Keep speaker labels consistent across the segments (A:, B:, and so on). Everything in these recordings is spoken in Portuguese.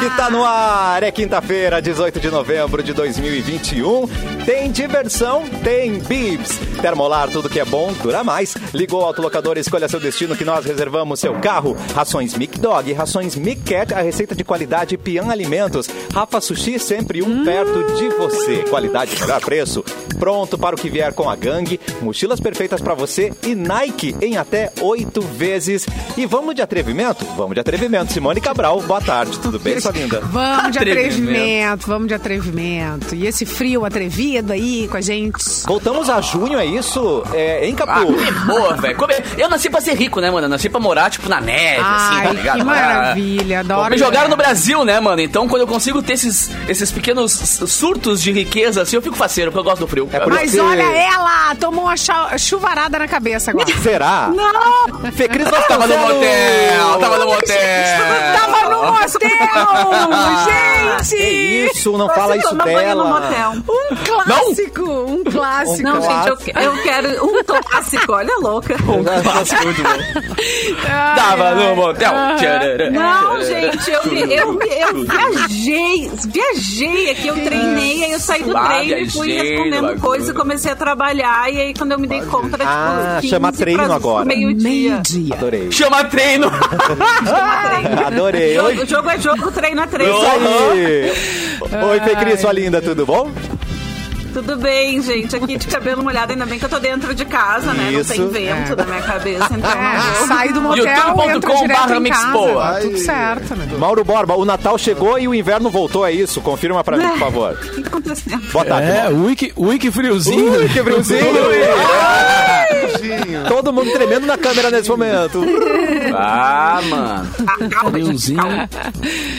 A: que tá no ar. É quinta-feira, 18 de novembro de 2021. Tem diversão? Tem bibs. Termolar, tudo que é bom, dura mais. Ligou o autolocador, escolha seu destino que nós reservamos seu carro. Rações Mic Dog, rações Mic Cat, a receita de qualidade Pian Alimentos. Rafa Sushi, sempre um perto de você. Qualidade, melhor preço. Pronto para o que vier com a gangue. Mochilas perfeitas para você e Nike em até oito vezes. E vamos de atrevimento? Vamos de atrevimento. Simone Cabral, boa tarde. Tudo bem, linda?
B: Vamos de
C: Atrevimento.
B: atrevimento, vamos de atrevimento. E esse frio atrevido aí com a gente.
A: Voltamos a junho, é isso? É, em
C: Ah,
A: Capu.
C: comer boa, velho. Eu nasci pra ser rico, né, mano? Eu nasci pra morar, tipo, na neve, assim, tá
B: Ai,
C: ligado?
B: que maravilha, adoro.
C: Ah, Me jogaram no. Brasil, né, mano? Então, quando eu consigo ter esses, esses pequenos surtos de riqueza, assim, eu fico faceiro, porque eu gosto do frio.
A: É por
B: Mas olha ela, tomou uma chuvarada na cabeça agora.
A: Será?
B: Não!
A: Fê Cris
C: Tava no motel, tava no motel.
B: Tava no motel, gente!
A: Que isso, não
D: Você
A: fala isso dela.
D: motel.
B: Um clássico, um clássico.
D: Não,
A: Clássico.
D: gente, eu, eu quero um clássico. Olha, louca.
C: Clássico, muito bom.
B: Ai,
C: Tava
B: ai.
C: no motel.
D: Não,
C: tcharará.
D: gente, eu, eu, eu viajei, viajei aqui, eu treinei, aí eu saí do
C: Ah,
D: treino e fui respondendo
C: bagulho.
D: coisas e comecei a trabalhar, e aí quando eu me dei conta, era
A: Ah,
D: tipo 15
A: chama treino agora.
D: meio-dia.
B: Meio-dia.
A: Adorei.
C: Chama treino.
A: Adorei. Oi,
D: Jogo, jogo é jogo, treino é.
A: Isso aí. Oi, Fê Cris, sua linda, tudo bom?
D: Tudo bem, gente, aqui de cabelo molhado, ainda bem que eu tô dentro de casa, né?
A: Isso.
D: Não tem vento
B: É.
D: na minha cabeça, então
B: É, sai do motel,
C: youtube.com
B: entra direto
C: barra
B: em casa. Tudo certo, né?
A: Mauro Borba, o Natal chegou e o inverno voltou, é isso? Confirma pra mim, por favor.
D: O que tá acontecendo?
A: Boa tarde,
E: É,
A: Mauro.
E: wiki, wiki friozinho.
A: Ui, que Todo mundo tremendo na câmera nesse momento.
C: Ah, mano.
E: Friozinho,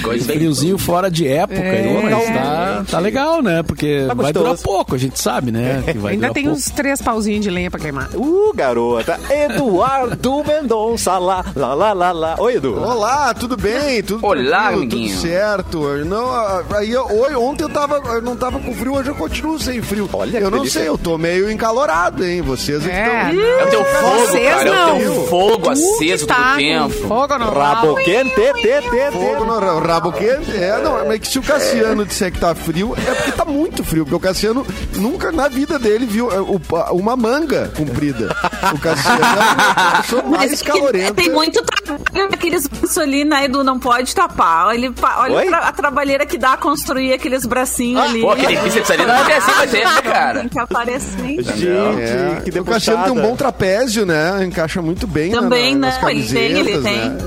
C: Coisa
E: friozinho fora de época.
B: É.
E: Mas tá, tá legal, né? Porque
A: Tá
E: vai durar pouco, a gente sabe, né? Que vai
B: Ainda tem
E: pouco.
B: uns três pauzinhos de lenha pra queimar.
A: Uh, garota. Eduardo Mendonça, lá, lá, lá, lá, lá. Oi, Edu.
F: Olá, tudo bem? Tudo
C: Olá, amiguinho.
F: Tudo certo. Não, aí, oi, ontem eu, tava, eu não tava com frio, hoje eu continuo sem frio.
A: Olha
F: eu não
A: delícia.
F: sei, eu tô meio encalorado, hein? Vocês é,
B: É,
F: estão...
C: É o teu fogo,
B: Vocês
C: cara. É o teu fogo
B: Tu
C: aceso
B: tá
C: do
B: com
C: tempo.
B: Fogo no
A: Rabo
B: rabo.
A: quente, te, te, te.
F: Fogo no ra- rabo quente? É, não, mas que se o Cassiano disser que tá frio, é porque tá muito frio. Porque o Cassiano nunca na vida dele viu é, o- uma manga comprida. O Cassiano é a pessoa mais
D: que-
F: calorenta.
D: Tem muito trabalho aqueles braços ali, né, Edu? Não pode tapar. Ele, pa- olha
A: Oi?
D: tra- a trabalheira que dá a construir aqueles bracinhos ali.
C: Pô, aquele bíceps ali não é assim, vai ter, né, cara?
D: Tem que aparecer.
A: Gente,
F: É,
A: que
F: o Cassiano tem um bom trapézio, né? Encaixa muito bem na-
D: Também,
F: na,
D: né?
F: nas
D: Ele tem, ele
F: camisetas,
D: tem.
F: né?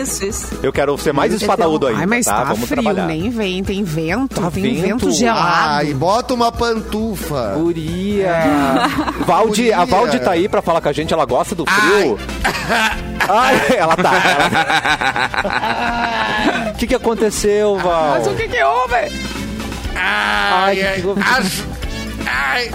D: Isso, isso.
A: Eu quero ser mais espadaúdo ainda,
B: Ai, mas
A: tá?
B: tá,
A: Vamos
B: frio,
A: trabalhar.
B: nem vem. Tem vento,
A: Tá
B: tem
A: vento.
B: vento gelado.
F: Ai, bota uma pantufa.
A: Guria. Valde, a
F: Guria.
A: Valde tá aí pra falar com a gente, ela gosta do frio. Ai, ela tá. ela- O que que aconteceu, Val?
B: Mas o que que houve?
A: Ai, que que?
F: Ai,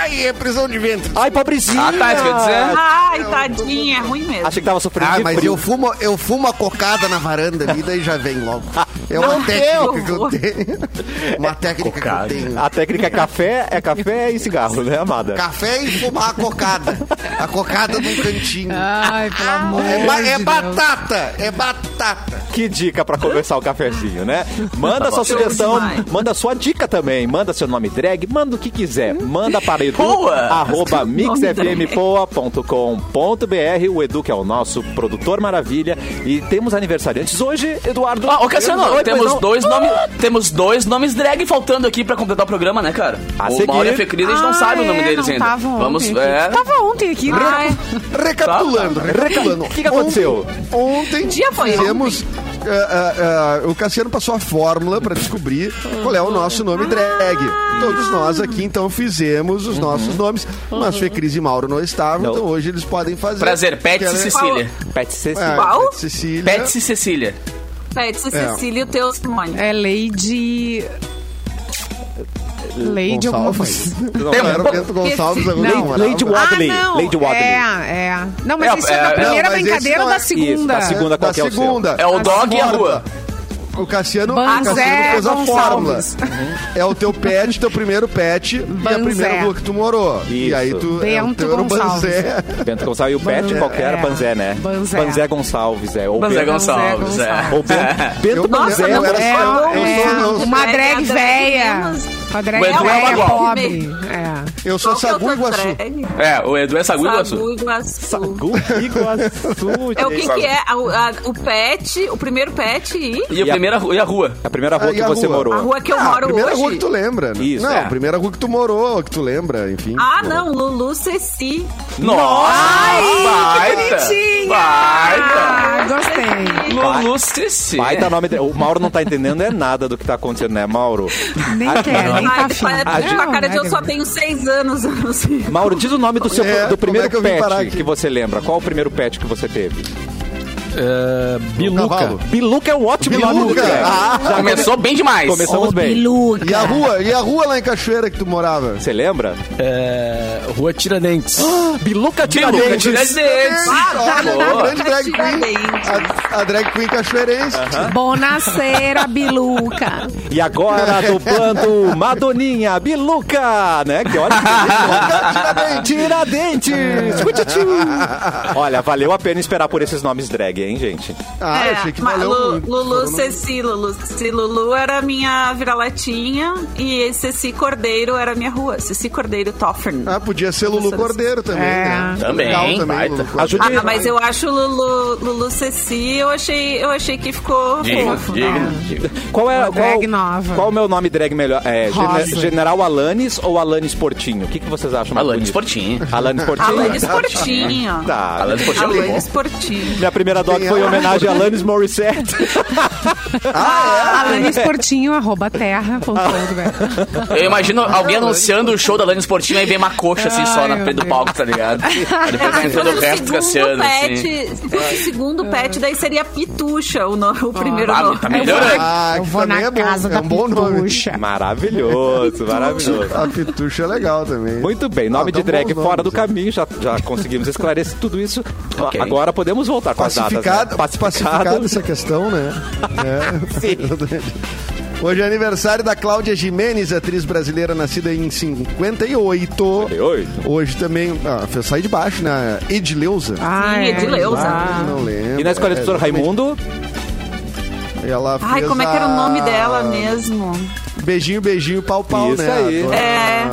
F: ai, é prisão de ventre.
A: Ai, pobrezinha.
C: Ah, tá, isso quer dizer?
D: Ai, tadinha, é ruim mesmo.
A: Achei que tava sofrendo
F: Ah,
A: de
F: mas
A: frio.
F: eu fumo, eu fumo a cocada na varanda ali, daí já vem logo. É uma
A: Não
F: técnica que eu tenho. Uma técnica
C: Cocada.
F: que eu tenho.
A: A técnica é café, é café e cigarro, né, amada?
F: Café e fumar a cocada. A cocada num cantinho.
B: Ai, pelo amor
F: É, ba- é
B: de Deus.
F: batata, é batata.
A: Que dica pra começar o cafezinho, né? Manda sua
D: Show
A: sugestão,
D: demais.
A: manda sua dica também, manda seu nome drag, manda o que quiser. Manda para edu,
C: Boa!
A: arroba mixfmpoa.com.br. O Edu, que é o nosso produtor maravilha. E temos aniversariantes hoje, Eduardo.
C: Ah, ô Cassiano,
A: Oi,
C: temos
A: não.
C: dois, nomes, temos dois nomes drag faltando aqui pra completar o programa, né, cara?
A: A
C: o
A: seguir.
C: Mauro e a Fê Cris, a gente não
B: Ah,
C: sabe o nome
B: é,
C: deles ainda.
B: tavam
C: Vamos,
B: ontem
C: é...
B: Tava ontem aqui, né?
D: Ai,
F: Recapitulando, recapitulando.
A: O que que aconteceu?
F: Ontem, ontem
D: dia foi
F: fizemos. ah, ah, ah, o Cassiano passou a fórmula para descobrir qual é o nosso nome drag. Todos nós aqui, então, fizemos os nossos nomes. Mas Fê Cris e Mauro não estavam,
A: Não.
F: então hoje eles podem fazer.
C: Prazer, Pets e Cecília.
A: Pet Cecília.
F: É,
D: Qual?
F: Pet Cecília.
C: Pets e Cecília.
D: Pede
F: É.
D: Cecília e o teu Simone.
B: É Lady... Lady
F: Gonçalves.
A: Não,
F: Não, era o Bento Gonçalves. agora
B: Não.
F: não.
A: Lady Wadley.
B: Ah, não.
A: Lady Wadley.
B: É, é. Não, mas
C: É,
B: isso é,
C: é,
B: da
C: não,
B: primeira
F: esse
B: brincadeira
F: não
B: ou
F: é-
B: da segunda?
A: Isso, da segunda.
F: Da
A: qual que é o seu?
F: segunda.
C: É o dog e a rua.
F: O Cassiano, o
B: Banzé
F: Cassiano fez a fórmula.
B: Gonçalves.
F: É o teu pet, teu primeiro pet e a
B: Banzé.
F: primeira rua que tu morou. E
A: Isso.
F: aí tu. é, o
B: Bento
F: teu era o
B: Gonçalves.
F: Banzé.
A: Bento Gonçalves. E o pet
B: Ban-
A: qualquer era
B: é.
A: Banzé, né?
B: Banzé.
A: Gonçalves, é. Ou
C: Banzé
A: Bento-
C: Gonçalves, é.
A: Ou Bento, Bento
F: Eu-
A: Banzé.
F: eu era
B: É,
F: só- eu
B: é,
F: sou- eu-
B: uma
D: É,
B: drag
D: a drag
C: O Edu é bagual.
B: pobre. É.
F: Eu sou
D: que é
F: Sagu Iguaçu.
C: É, o Edu é Sagu Iguaçu.
D: Sagu Iguaçu.
A: Sagu Iguaçu.
D: É o que que é? A- a- o pet, o primeiro pet e
C: E a primeira e a rua.
A: A primeira rua
F: Ah,
A: que
F: a
A: você
F: rua?
A: morou.
D: a rua que eu
F: Ah, a
D: moro
F: primeira
D: hoje.
F: rua que tu lembra. né?
A: Isso,
F: Não,
A: é.
F: a primeira rua que tu morou, que tu lembra, enfim.
D: Ah, não, Lulu Ceci.
C: Nossa! baita!
B: bonitinha!
C: Baita!
B: Ah, gostei.
C: Lulu Ceci.
A: Vai dar nome. O Mauro não tá entendendo é nada do que tá acontecendo, né, Mauro?
B: Nem quer, nem
D: Ai,
B: tá
D: parece com a cara de eu só tenho seis anos.
A: Mauro, diz o nome do seu
F: É,
A: do primeiro
F: como é que
A: pet que você lembra. Qual o primeiro pet que você teve?
E: É, Biluca.
A: Biluca é um ótimo nome.
F: Biluca.
A: Greg.
F: Ah,
A: Já
C: Começou bem demais.
A: Começamos bem.
B: Biluca.
F: E a rua? E a rua lá em Cachoeira que tu morava?
A: Você lembra?
E: É, Rua Tiradentes.
A: Biluca
C: Biluca
A: Tiradentes.
C: Tiradentes.
F: Olha,
C: boa.
F: a grande drag queen.
D: Tiradentes.
F: A, a drag queen cachoeirense.
B: Bonacera, Biluca.
A: E agora dublando Madoninha, Biluca, né? Que olha que Tiradentes. Tchutchu. Olha, valeu a pena esperar por esses nomes drag, hein, gente?
F: Ah,
D: É,
F: achei que
D: mas
F: valeu
D: Lu-
F: muito.
D: Lulu
F: Foram no-
D: Ceci, Lulu Ceci. Lulu era minha vira-latinha e Ceci Cordeiro era minha rua. Ceci Cordeiro Toffern.
F: Ah, podia ser Lulu Cordeiro também,
B: É.
F: né?
C: Também,
F: Legal
C: baita.
F: Lulu Cordeiro.
D: Ah, mas eu acho Lulu, Lulu Ceci, eu achei, eu achei que ficou
C: Diga,
D: fofo.
C: diga,
D: né?
C: diga.
A: Qual é
B: Uma
A: qual,
B: drag nova.
A: Qual é o meu nome drag melhor? É
B: Rosa.
A: General Alanis ou Alanis Portinho? O que, que vocês acham mais
C: Alanis
A: bonito?
C: Portinho.
A: Alanis Portinho?
D: Alanis Portinho.
A: Tá.
C: Alanis Portinho é.
D: Alanis Portinho.
A: Minha primeira dog foi em homenagem a Alanis Morissette.
B: Alanis Portinho, arroba terra.
C: Eu imagino alguém anunciando o show da Lani Sportinho e vem uma coxa assim só na frente do palco, tá ligado? Aí depois entrando o resto do Cassiano,
D: pet, se fosse o segundo pet, daí seria Pitucha, o, no- o primeiro
C: Ah,
D: nome.
C: tá melhorando.
F: Ah,
B: Eu
F: que
B: vou na
F: é bom.
B: casa
F: é
B: da
F: um bom nome.
B: Pitucha.
A: Maravilhoso, maravilhoso.
F: A Pitucha é legal também.
A: Muito bem, nome
F: Ah,
A: de drag fora do caminho, já, já conseguimos esclarecer tudo isso.
C: Ok.
A: Agora podemos voltar com as datas. Né?
F: pacificado essa questão, né? É. Hoje é aniversário da Cláudia Jimenez, atriz brasileira nascida em 58.
A: Oi.
F: Hoje também, ah, sair de baixo, né? Edileuza.
B: Ah, é.
D: Edileuza.
F: Ah, não lembro.
A: E na escola do
F: É,
A: professor. Raimundo,
F: Ela
D: Ai, como é que era o nome dela mesmo?
F: Beijinho, beijinho, pau, pau,
A: Isso
F: né?
A: aí.
F: Agora,
D: É.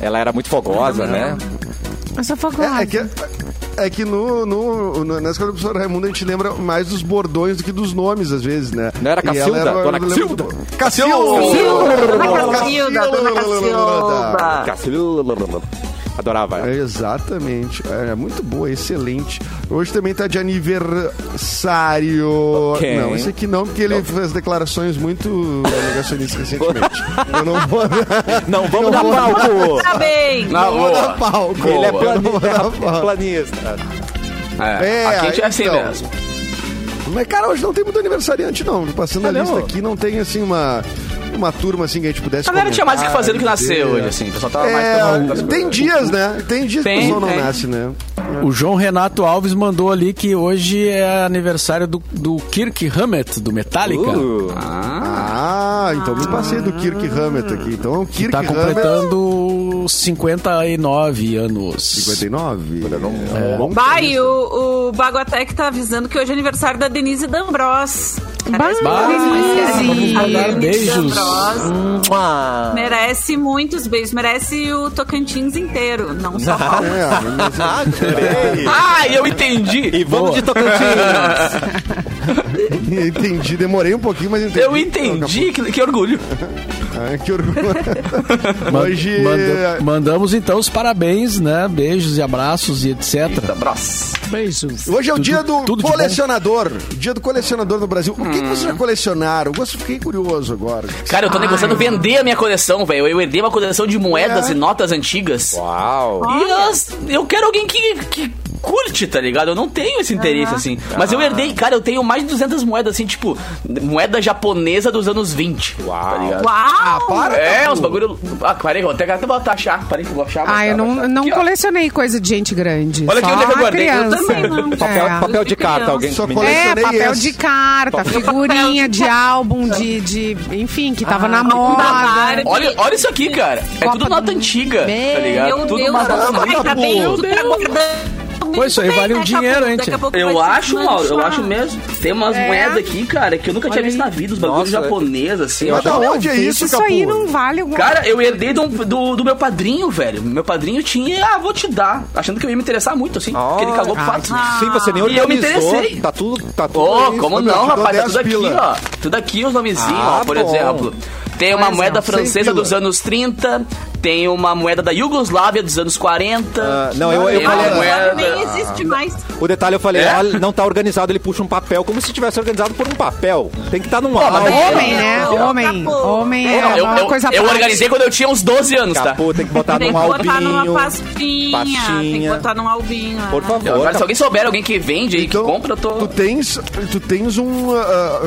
A: ela era muito fogosa, né?
B: Eu sou fogosa.
F: É, é que, é que no, no, no- na escola do professor Raimundo a gente lembra mais dos bordões do que dos nomes, às vezes, né?
A: Não era
F: E ela
A: Cacilda?
F: era-
A: Dona Cacilda?
F: Cacilda!
D: Dona Cacilda, Dona Cacilda.
A: Cacilda. Adorava ela.
F: É, exatamente. É muito boa, excelente. Hoje também tá de aniversário.
A: Ok.
F: Não, esse aqui não, porque ele fez declarações muito negacionistas recentemente. Eu não vou,
A: Não, vamos dar palco!
C: Na
F: não vou dar palco.
A: Ele é
F: dar
A: planista.
C: É,
F: É,
C: aqui a gente é assim
F: então.
C: mesmo.
F: Mas, cara, hoje não tem muito aniversariante, não. Passando
A: Ah,
F: a lista
A: não?
F: aqui, não tem, assim, uma, uma turma, assim, que a gente pudesse
C: A galera tinha mais o que fazer do que nascer hoje, assim. O pessoal tava mais
F: É,
C: as
F: tem dias, né? Tem dias que
C: Tem,
F: o pessoal não
C: tem.
F: nasce, né?
E: O João Renato Alves mandou ali que hoje é aniversário do, do Kirk Hammett, do Metallica.
A: Uh,
F: Ah, então me passei do Kirk Hammett aqui. Então, o Kirk
E: Tá
F: Hammett...
E: completando 59 anos.
F: 59. É. Bom
D: Bah, e o, o Baguatec tá avisando que hoje é aniversário da Denise D'Ambros. Merece Denise
E: beijos.
A: Ah,
D: Merece muitos beijos. Merece o Tocantins inteiro, não só Palmas.
F: É.
C: Ah, eu entendi!
A: E vamos de Tocantins.
F: entendi, demorei um pouquinho, mas entendi.
C: Eu entendi, que, que orgulho.
F: Ah, que orgulho. Hoje...
E: manda- mandamos então os parabéns, né? Beijos e abraços e etc.
C: Abraço.
B: Beijos.
F: Hoje é o
E: Tudo-
F: dia do colecionador. Dia do colecionador no Brasil. O que, que vocês
C: Hum.
F: já colecionaram? Eu gosto- fiquei curioso agora.
C: Cara, eu tô negociando vender a minha coleção, velho. Eu herdei uma coleção de moedas
F: É.
C: e notas antigas.
A: Uau.
C: E elas, eu quero alguém que, que curte, tá ligado? Eu não tenho esse interesse, assim. Mas eu herdei, cara, eu tenho mais de 200 moedas, assim, tipo, moeda japonesa dos anos 20.
A: Uau.
C: Tá ligado?
F: Ah,
D: Uau!
F: para.
C: É, uns bagulho. Ah, parei, vou até, até botar achar. Parei que eu vou achar.
B: Ah, eu não, não
C: Aqui, ó.
B: colecionei coisa de gente grande.
C: Olha aqui onde é que eu guardei. Eu
D: também não.
A: Papel,
B: É.
A: papel de carta, alguém
F: Só
B: É,
F: Colecionei
B: papel
F: esse.
B: de carta, figurinha de álbum, de, de. Enfim, que tava na moda.
C: Olha, olha isso aqui, cara. É
B: Copa
C: tudo nota antiga, tá
B: Meu
C: ligado?
D: Meu
C: tudo
D: Deus,
C: nota
D: tá bem, tu tá guardando
E: Pô, isso aí vale um dinheiro, hein,
C: Eu acho, Mauro, eu acho mesmo. Tem umas
B: É.
C: moedas aqui, cara, que eu nunca tinha visto
B: aí.
C: na vida, os bagulhos
A: Nossa,
C: japoneses, assim.
F: Mas
C: ó.
F: da onde é isso,
B: Isso aí não vale alguma
C: Cara, eu herdei do, do, do meu padrinho, velho. Meu padrinho tinha, ah, vou te dar. Achando que eu ia me interessar muito, assim. porque ele cagou pro
A: Ah,
C: fato.
A: Sim, você nem
C: E eu me interessei.
A: Tá tudo, tá tudo
C: Ô,
A: aí.
C: como não, rapaz? Tá
F: 10
C: tudo aqui, ó. Tudo aqui os nomezinhos,
A: Ah,
C: ó, por
A: bom.
C: exemplo. Tem uma
B: Por
C: moeda francesa
F: 100
C: dos anos 30, tem uma moeda da Iugoslávia dos anos 40.
A: Ah, não, eu, eu
C: tem
A: falei.
D: Agora
C: moeda...
D: nem existe mais.
A: O detalhe eu falei,
C: É?
A: ah, não tá organizado, ele puxa um papel, como se tivesse organizado por um papel. Tem que estar num
C: mas
A: álbum.
B: Homem, né? Homem. Homem é
C: Eu,
B: uma
C: eu-
B: coisa
C: eu
B: prática.
C: organizei quando eu tinha uns 12 anos, tá?
A: Capô, tem que botar
D: Tem
A: num
D: que botar numa
A: albinho.
D: pastinha, Tem que
A: pastinha.
D: botar num albinho.
A: Por
D: é.
A: favor.
C: Agora, se alguém souber, alguém que vende aí,
F: Então,
C: que compra, eu tô...
F: tu tens, tu tens um,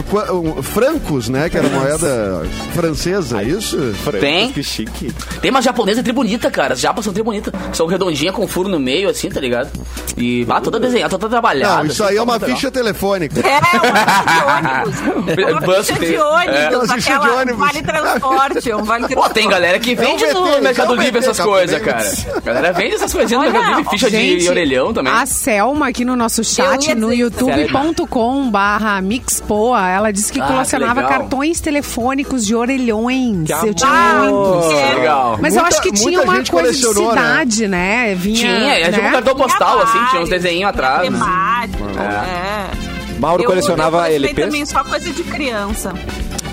F: qua- um francos, né? Que era moeda francesa, é isso?
C: Tem.
A: Que chique.
C: Tem uma japonesa tri bonita, cara. As japas são tri bonitas. São redondinhas com furo no meio, assim, tá ligado? E, ah, toda desenhada, toda trabalhada.
F: Não, isso
C: assim,
F: aí é
C: tá
F: uma
C: muito legal.
F: ficha telefônica.
D: É, uma ficha de ônibus. Uma ficha de
C: é.
D: ônibus.
F: Uma ficha de
D: aquela
F: ônibus.
D: Vale transporte. Um vale
C: Pô,
D: transporte.
C: tem galera que vende
F: É um
C: no Mercado
F: é um
C: Livre essas coisas, cara. A galera vende essas coisinhas no Mercado Livre, ficha de
B: Gente,
C: orelhão também.
B: A Selma aqui no nosso chat, no youtube.com barra mixpoa, ela disse que
C: Ah,
B: colecionava
C: que
B: cartões telefônicos de orelhões.
A: Que
B: Eu tinha.
D: É.
C: Legal.
B: Mas eu acho que tinha uma coisa de
F: né?
B: cidade, né? Vinha,
C: Tinha, é tipo um
B: né?
C: cartão postal, assim, tinha uns desenhos atrás.
D: tinha. Temático, é.
A: Mauro
D: Eu-
A: colecionava
D: eu
A: LPs.
D: também só coisa de criança.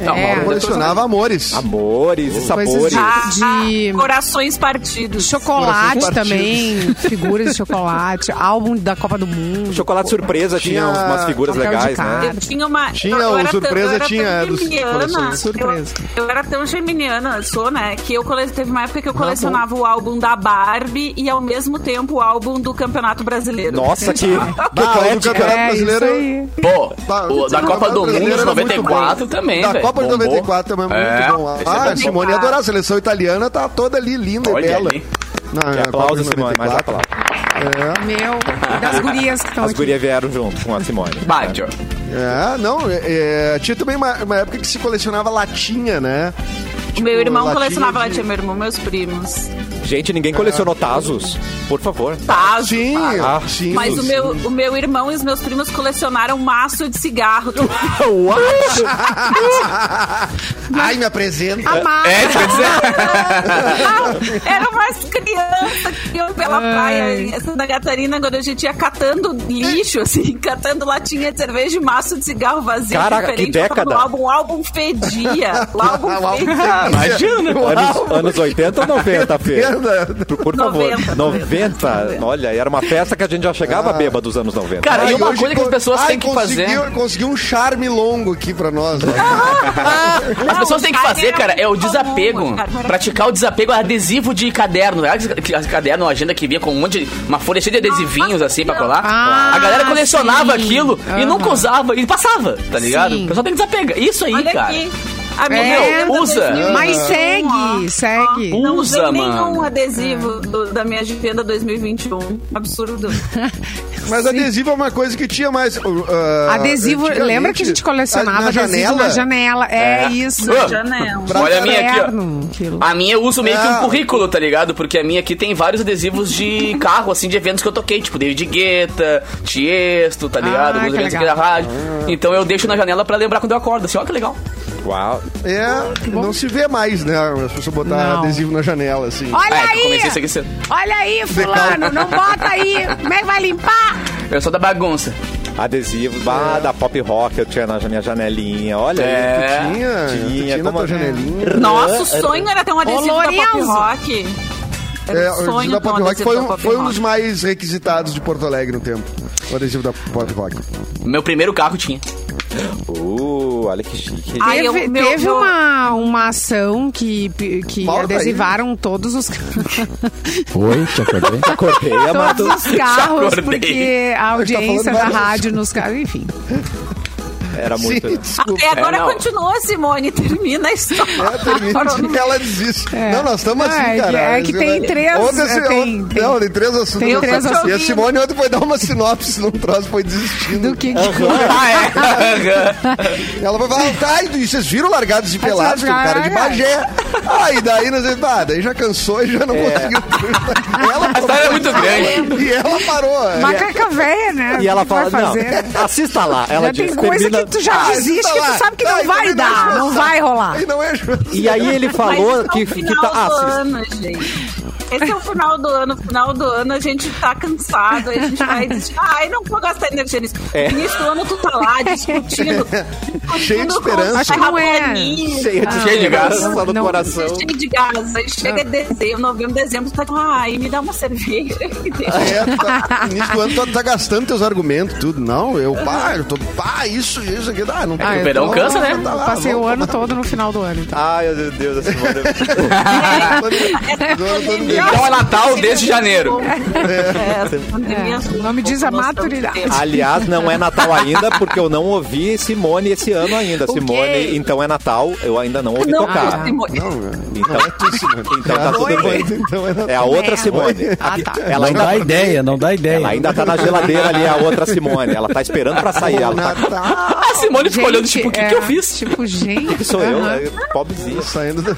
C: Não,
B: É.
C: Mauro,
F: Colecionava amores.
A: Amores e sabores.
B: de-
D: Ah,
B: de-
D: corações partidos.
B: Chocolate
F: Corações
B: também, figuras de chocolate, álbum da Copa do Mundo.
A: Chocolate surpresa tinha,
F: Tinha
A: umas figuras legais, né?
D: Eu tinha uma.
F: Tinha
D: eu
F: o
D: era tão-
F: surpresa,
D: eu era
F: tinha
D: tão
F: dos
D: geminiana,
F: corações.
B: Surpresa.
D: Eu, eu era tão geminiana, sou, né? Que eu cole... teve uma época que eu colecionava o álbum da Barbie e ao mesmo tempo o álbum do Campeonato Brasileiro.
A: Nossa, que, que
F: Ah, o do. Campeonato
B: É,
F: Brasileiro.
B: aí.
C: Pô, o da Copa do Mundo de
F: Brasileiro era muito
C: 94
F: bom.
C: também, velho.
F: Copa de
C: Bombou.
F: 94 também, muito
C: É,
F: bom.
C: é
F: Ah,
C: bom.
F: Simone adorava. A seleção italiana tá toda ali, linda
C: Olha
F: e bela.
C: ali.
F: Na,
A: Que
F: Copa
A: aplauso, Simone, mais
F: 94.
A: aplauso.
F: É.
B: Meu, e das gurias que estão
A: As
B: aqui.
A: gurias vieram junto com a Simone.
C: Vai, Tio.
F: É, não, é, é, tinha também uma, uma época que se colecionava latinha, né?
D: O meu irmão
F: latinha
D: colecionava latinha, meu irmão, meus primos.
A: Gente, ninguém colecionou Tazos. Por favor.
D: Tá,
F: Sim,
A: Ah,
F: sim.
D: Mas o meu, o meu irmão e os meus primos colecionaram maço de cigarro.
F: Ai, me apresenta.
C: É, quer dizer...
D: Era umas crianças que iam pela praia em Santa Catarina quando a gente ia catando lixo, assim, catando latinha de cerveja e maço de cigarro vazio.
A: Caraca,
D: diferente.
A: que
D: Eu
A: década.
D: no álbum, o álbum fedia. O álbum
F: O álbum
D: fedia.
C: Ah, imagina.
A: Anos, anos 80 ou 90, Fê? Por, por favor.
D: 90,
A: 90. Olha, era uma festa que a gente já chegava bêbado dos anos 90.
C: Cara,
F: Ai,
C: e uma coisa que as pessoas
F: Ai,
C: têm que fazer...
F: conseguiu- um charme longo aqui pra nós. né?
C: As pessoas têm que
D: Não,
C: fazer, cara, é o desapego.
D: cara.
C: Praticar o desapego adesivo de caderno. Aquele caderno, agenda que vinha com um monte de. Uma folha cheia de adesivinhos assim pra colar.
B: Ah,
C: a galera colecionava
B: sim.
C: aquilo e
B: Aham.
C: nunca usava. E passava, tá ligado?
B: Sim.
C: O pessoal tem que desapegar. Isso aí,
D: Olha
C: cara.
D: aqui. A minha
B: É,
C: usa.
D: 2021,
B: Mas
D: ó.
B: segue, segue.
C: Uh.
D: Não
C: Usa,
D: usei nenhum
C: mano.
D: adesivo do- da minha agenda 2021. Absurdo.
F: Mas adesivo é uma coisa que tinha mais. uh, uh,
B: Adesivo, lembra que a gente colecionava
F: na janela?
B: na janela? É,
C: É.
B: isso.
C: Ah,
D: Janela.
C: Olha a minha aqui, ó.
B: Aquilo.
C: A minha eu uso meio que um
F: Ah.
C: currículo, tá ligado? Porque a minha aqui tem vários adesivos de carro, assim, de eventos que eu toquei, tipo David Guetta, Tiesto, tá ligado?
B: Ah,
C: Alguns
B: que
C: eventos aqui
B: legal.
C: da rádio. Então eu deixo na janela pra lembrar quando eu acordo, assim, ó que legal.
A: Uau.
F: É, não se vê mais, né? As pessoas botar
B: Não.
F: adesivo na janela, assim.
B: Olha
C: Ah, é que eu
B: aí!
C: comecei isso aqui cedo.
B: Olha aí, fulano, não bota aí. Como é que vai limpar?
C: Eu sou da bagunça.
A: Adesivos, ah, da pop rock eu tinha na minha janelinha. Olha
C: É.
A: aí.
F: Tinha,
A: Tinha,
F: tu tinha na
A: como-
F: tua janelinha.
D: Nossa, o sonho era ter um adesivo da Pop. Rock. Era
F: É,
D: um
F: o adesivo
D: sonho
F: da
D: ter um
F: Pop Rock
D: adesivo
F: foi
D: da
F: um,
D: Pop
F: foi um
D: Rock.
F: dos mais requisitados de Porto Alegre no tempo. O adesivo da Pop Rock.
C: Meu primeiro carro tinha.
A: Uh, olha que chique.
D: Ai,
B: Teve,
D: eu- meu-
B: teve
D: meu-
B: uma, uma ação que, que
F: Morta
B: adesivaram todos os
E: Oi, te acordei?
A: Acordei, amado.
B: todos os carros, porque a audiência
F: falando
B: da rádio nos carros, enfim.
A: Era muito.
F: Sim, desculpa.
D: E agora
C: É,
D: continua, Simone, termina a história.
F: É, termina que ela desiste. Não, nós estamos assim,
B: é que-
F: cara.
B: é que tem três,
F: Ontem,
B: é,
F: assim,
B: tem- tem-
F: não, tem três assuntos.
B: tem três
F: E a
B: assuntos.
F: Simone ontem foi dar uma sinopse num troço, foi desistindo.
B: Do que, que
C: Ah, é?
F: Ela vai falar, tá, e vocês viram largados e pelados com cara de Bagé. Aí daí nós ah, daí já cansou e já não conseguiu. Ela
C: A história é muito grande.
F: E ela parou. é.
B: Macaca velha, né?
A: E ela
B: que
A: fala, não, assista lá. Ela
B: Já tem
A: diz,
B: coisa
A: termina-
B: que tu já
F: Ah,
B: desiste
F: tá
B: que
F: lá.
B: tu sabe que
F: Tá,
B: não
F: e
B: vai
F: também
B: dar,
F: é
B: não
F: justo.
B: vai rolar.
F: Não é.
A: E aí ele falou que,
D: é
A: que tá. Ah,
D: ano, gente. Esse é o final do ano. Final do ano a gente tá cansado. A gente vai dizer, ai, não vou gastar energia nisso.
A: É.
D: No início do ano tu tá lá discutindo.
F: Cheio de
D: com
F: esperança.
B: Acho que não é.
A: Cheia de,
C: Cheia de gás.
A: no
B: Não.
A: coração.
D: Cheio de gás. Aí chega dezembro, novembro, dezembro, tu tá ai, me dá uma cerveja.
F: É, tá, início do ano tu tá gastando teus argumentos, tudo. Não, eu, pá, eu tô, pá, isso, isso aqui, ah, não
B: Ah,
C: O verão cansa, né?
F: tá lá,
B: passei o
F: vamos-
B: ano todo no final do ano. Então.
A: Ai, meu Deus, a Simone.
C: Então é Natal desde janeiro.
B: É, o nome diz a maturidade.
A: Aliás, não é Natal ainda, porque eu não ouvi Simone esse ano ainda. Simone, então é Natal, eu ainda não ouvi
D: Não,
A: tocar.
D: Simone.
F: Não,
A: Então, então tá tudo bem.
F: Então é.
A: É a outra Simone.
B: Ah, tá.
A: Ela
E: Não dá ideia, não dá ideia.
A: ela ainda tá na geladeira ali, a outra Simone. Ela tá esperando pra sair. Ela tá...
F: Natal.
C: A Simone ficou olhando, tipo, o que,
B: é,
C: que eu fiz?
B: Tipo, gente.
A: Que sou eu,
B: aham.
A: né? Pobrezinha.
F: Saindo da...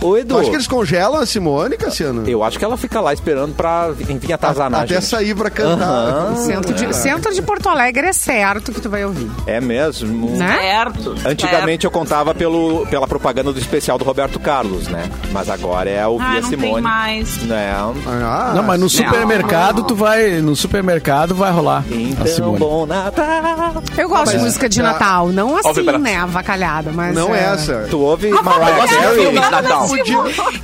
A: Ô,
F: Tu
A: Edu,
F: acha que eles congelam a Simone, Cassiano?
A: eu acho que ela fica lá esperando pra vir atazanar,
F: Até
A: gente.
F: sair pra cantar.
A: Aham.
B: Centro de, centro de Porto Alegre é certo que tu vai ouvir.
A: É mesmo.
B: Né?
D: Certo.
A: Antigamente eu contava pelo, pela propaganda do especial do Roberto Carlos, né? Mas agora é ouvir
D: Ah,
A: a
D: não
A: Simone.
D: tem mais.
A: Não.
F: Ah,
E: Não, mas no supermercado tu vai. No supermercado vai rolar. a
A: Então,
E: Simone.
A: bom Natal.
B: Eu gosto de música de
F: a-
B: Natal, não assim,
C: Óbvio,
B: né, avacalhada, mas...
F: Não é
B: é,
F: essa.
A: Tu ouve
C: Eu
A: Mariah Carey?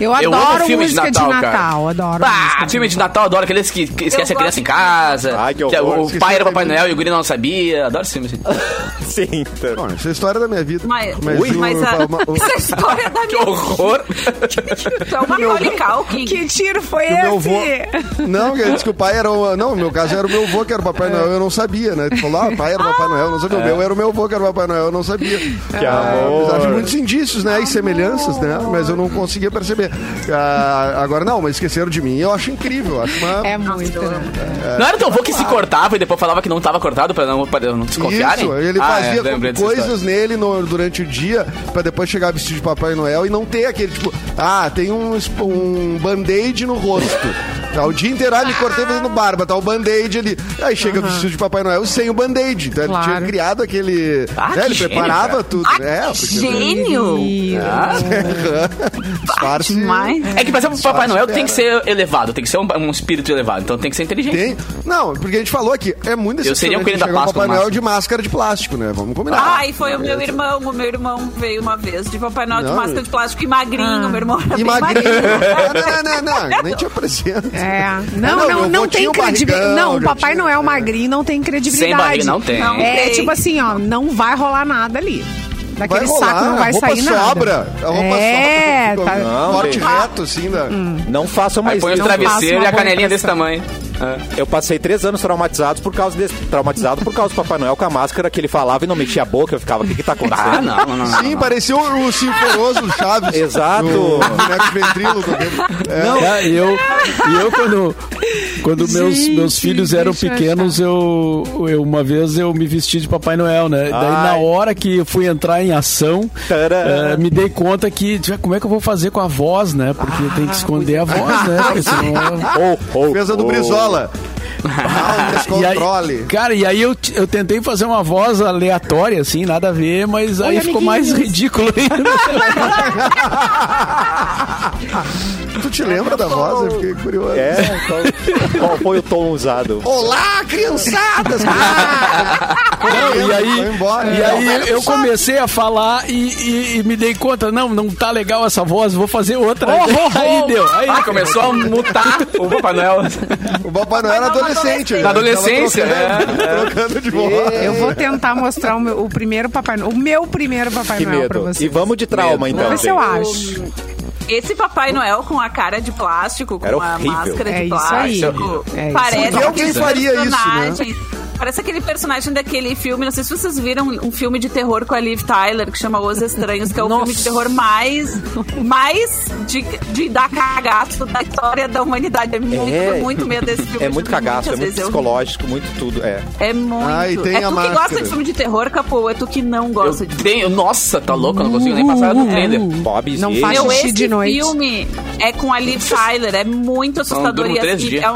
B: Eu
C: Eu
B: adoro música de
C: Natal,
B: Natal, adoro
C: Ah, filme de Natal, adoro aqueles que, que esquece a criança em casa.
A: Ai, que
C: é
A: horror.
C: o pai era Papai Noel e o guri não sabia. Adoro esse filme assim.
A: Sim. então.
F: Bom, essa é a história da minha vida.
D: Mas,
F: Mas
D: mas,
F: o-
D: a,
F: uma- o-
D: essa história da
C: Que
D: minha
C: horror.
D: Tu é uma Macaulay Culkin.
B: Que tiro foi
F: o meu
B: esse?
F: avô. Não, que disse que o pai era o. Não, no meu caso era o meu avô que era o Papai Noel, eu não sabia, né? Ele falou, ah, o pai era o Papai Noel, não sabia. O meu era o meu avô que era o Papai Noel, eu não sabia. Que
A: amor.
F: Acho muitos indícios, né? E semelhanças, né? Mas eu não conseguia perceber. Ah, agora não, mas esqueceram de mim. Eu acho incrível. eu Acho uma.
B: É muito, né?
C: Não era teu avô que se cortava e depois falava que não tava cortado pra não, pra não desconfiarem?
F: Isso, ele
C: Ah,
F: fazia
C: é, lembrei dessa
F: coisas nele no- durante o dia pra depois chegar vestido de Papai Noel e não ter aquele tipo, ah, tem um, um band-aid no rosto. Tá, o dia inteiro, ah, me cortei fazendo barba, tá o band-aid ali. Aí chega vestido de Papai Noel sem o band-aid. Então ele
B: Claro.
F: tinha criado aquele.
C: Ah,
F: né,
C: que
F: ele
C: gênio,
F: preparava
C: cara.
F: tudo.
D: Ah,
F: é, porque-
D: gênio!
F: Disfarce-
D: Demais.
C: É que, por exemplo, o Papai Noel tem que ser elevado, tem que ser um, um espírito elevado, então tem que ser inteligente.
F: Tem. Não, porque a gente falou aqui, é muito
C: Eu seria um coelho da
F: o
C: Páscoa
F: Papai
C: no
F: Noel de máscara de plástico, né? Vamos combinar.
D: Ai, foi o meu irmão. O meu irmão veio uma vez de Papai Noel de máscara de plástico e magrinho. Meu irmão era
F: E
D: bem
F: magrinho.
D: magrinho.
F: não, não, não, nem te apresento.
B: É.
F: Ah,
B: Não,
F: não,
B: não, não, tem credibilidade. Não, o Papai
F: tinha-
B: Noel magrinho não tem credibilidade.
C: Sem barriga não tem.
D: Não.
B: É
D: tem.
B: tipo assim, ó, não vai rolar nada ali. Daquele
F: Vai rolar,
B: saco não vai sair nada.
F: sobra. A roupa
B: é,
F: sobra.
B: tá.
A: Não,
F: Corte reto, assim, da...
A: Não façam
C: Aí
A: mais
C: põe
A: isso.
B: Não faça
C: travesseiros
B: uma
C: e a canelinha desse
B: impressão.
C: Tamanho.
A: Eu passei três anos traumatizados por causa desse, traumatizado por causa do Papai Noel com a máscara que ele falava e não mexia a boca. Eu ficava, o que que tá acontecendo?
C: Ah, não, não, não. não,
F: Sim,
C: não.
F: parecia o, o Sinforoso Chaves.
A: Exato.
F: O boneco ventríloco. É.
E: Não. E eu, e eu quando, quando meus,
B: Gente,
E: meus filhos eram pequenos, eu, eu uma vez eu me vesti de Papai Noel, né? Daí na
A: Ai.
E: hora que eu fui entrar em ação, eh, me dei conta que como é que eu vou fazer com a voz, né? Porque tem que esconder a voz, né? Senão...
A: Oh, oh,
F: Fez a do
A: oh.
F: Brizola. Ah,
E: E aí, cara, e aí eu, eu tentei fazer uma voz aleatória, assim, nada a ver, mas aí ficou mais ridículo ainda.
F: Tu te lembra da voz? Eu fiquei curioso.
A: É, qual, qual foi o tom usado?
F: Olá, criançadas!
E: Não, e aí,
F: embora.
E: e aí eu comecei a falar e, e- e me dei conta, não, não tá legal essa voz, vou fazer outra. aí deu. Aí
C: Ah, começou a mutar o Papai Noel.
F: O Papai Noel era adolescente.
C: Na
F: né?
C: adolescência,
F: Tava trocando, trocando de voz.
B: Eu vou tentar mostrar o, meu- o primeiro Papai Noel, o meu primeiro Papai
A: Que
B: Noel pra vocês.
A: E vamos de trauma, então.
B: Vamos ver se eu acho.
D: Esse Papai Noel com a cara de plástico, com
A: Era
D: a
A: horrível.
D: máscara
B: É
D: de
B: isso
D: plástico.
B: aí. É isso
D: parece.
F: Porque alguém faria isso, né?
D: Parece aquele personagem daquele filme, não sei se vocês viram um filme de terror com a Liv Tyler, que chama Os Estranhos, que é o filme de terror mais, mais de, de dar cagaço da história da humanidade. É muito,
A: É.
D: muito medo desse filme.
A: É muito cagaço, é muito
D: vezes eu
A: psicológico, muito tudo. É.
D: É muito.
F: Ah, e tem
D: é
F: a
D: tu que
F: máscara.
D: gosta de filme de terror, Capô, é tu que não gosta
C: Eu
D: de
C: tenho. Nossa, tá louco, eu não consigo nem passar do trailer.
A: Bob
B: Não faz
D: Meu, esse
B: de noite.
D: filme é com a Liv Tyler, é muito assustador. E,
C: três
D: e
C: dias.
D: é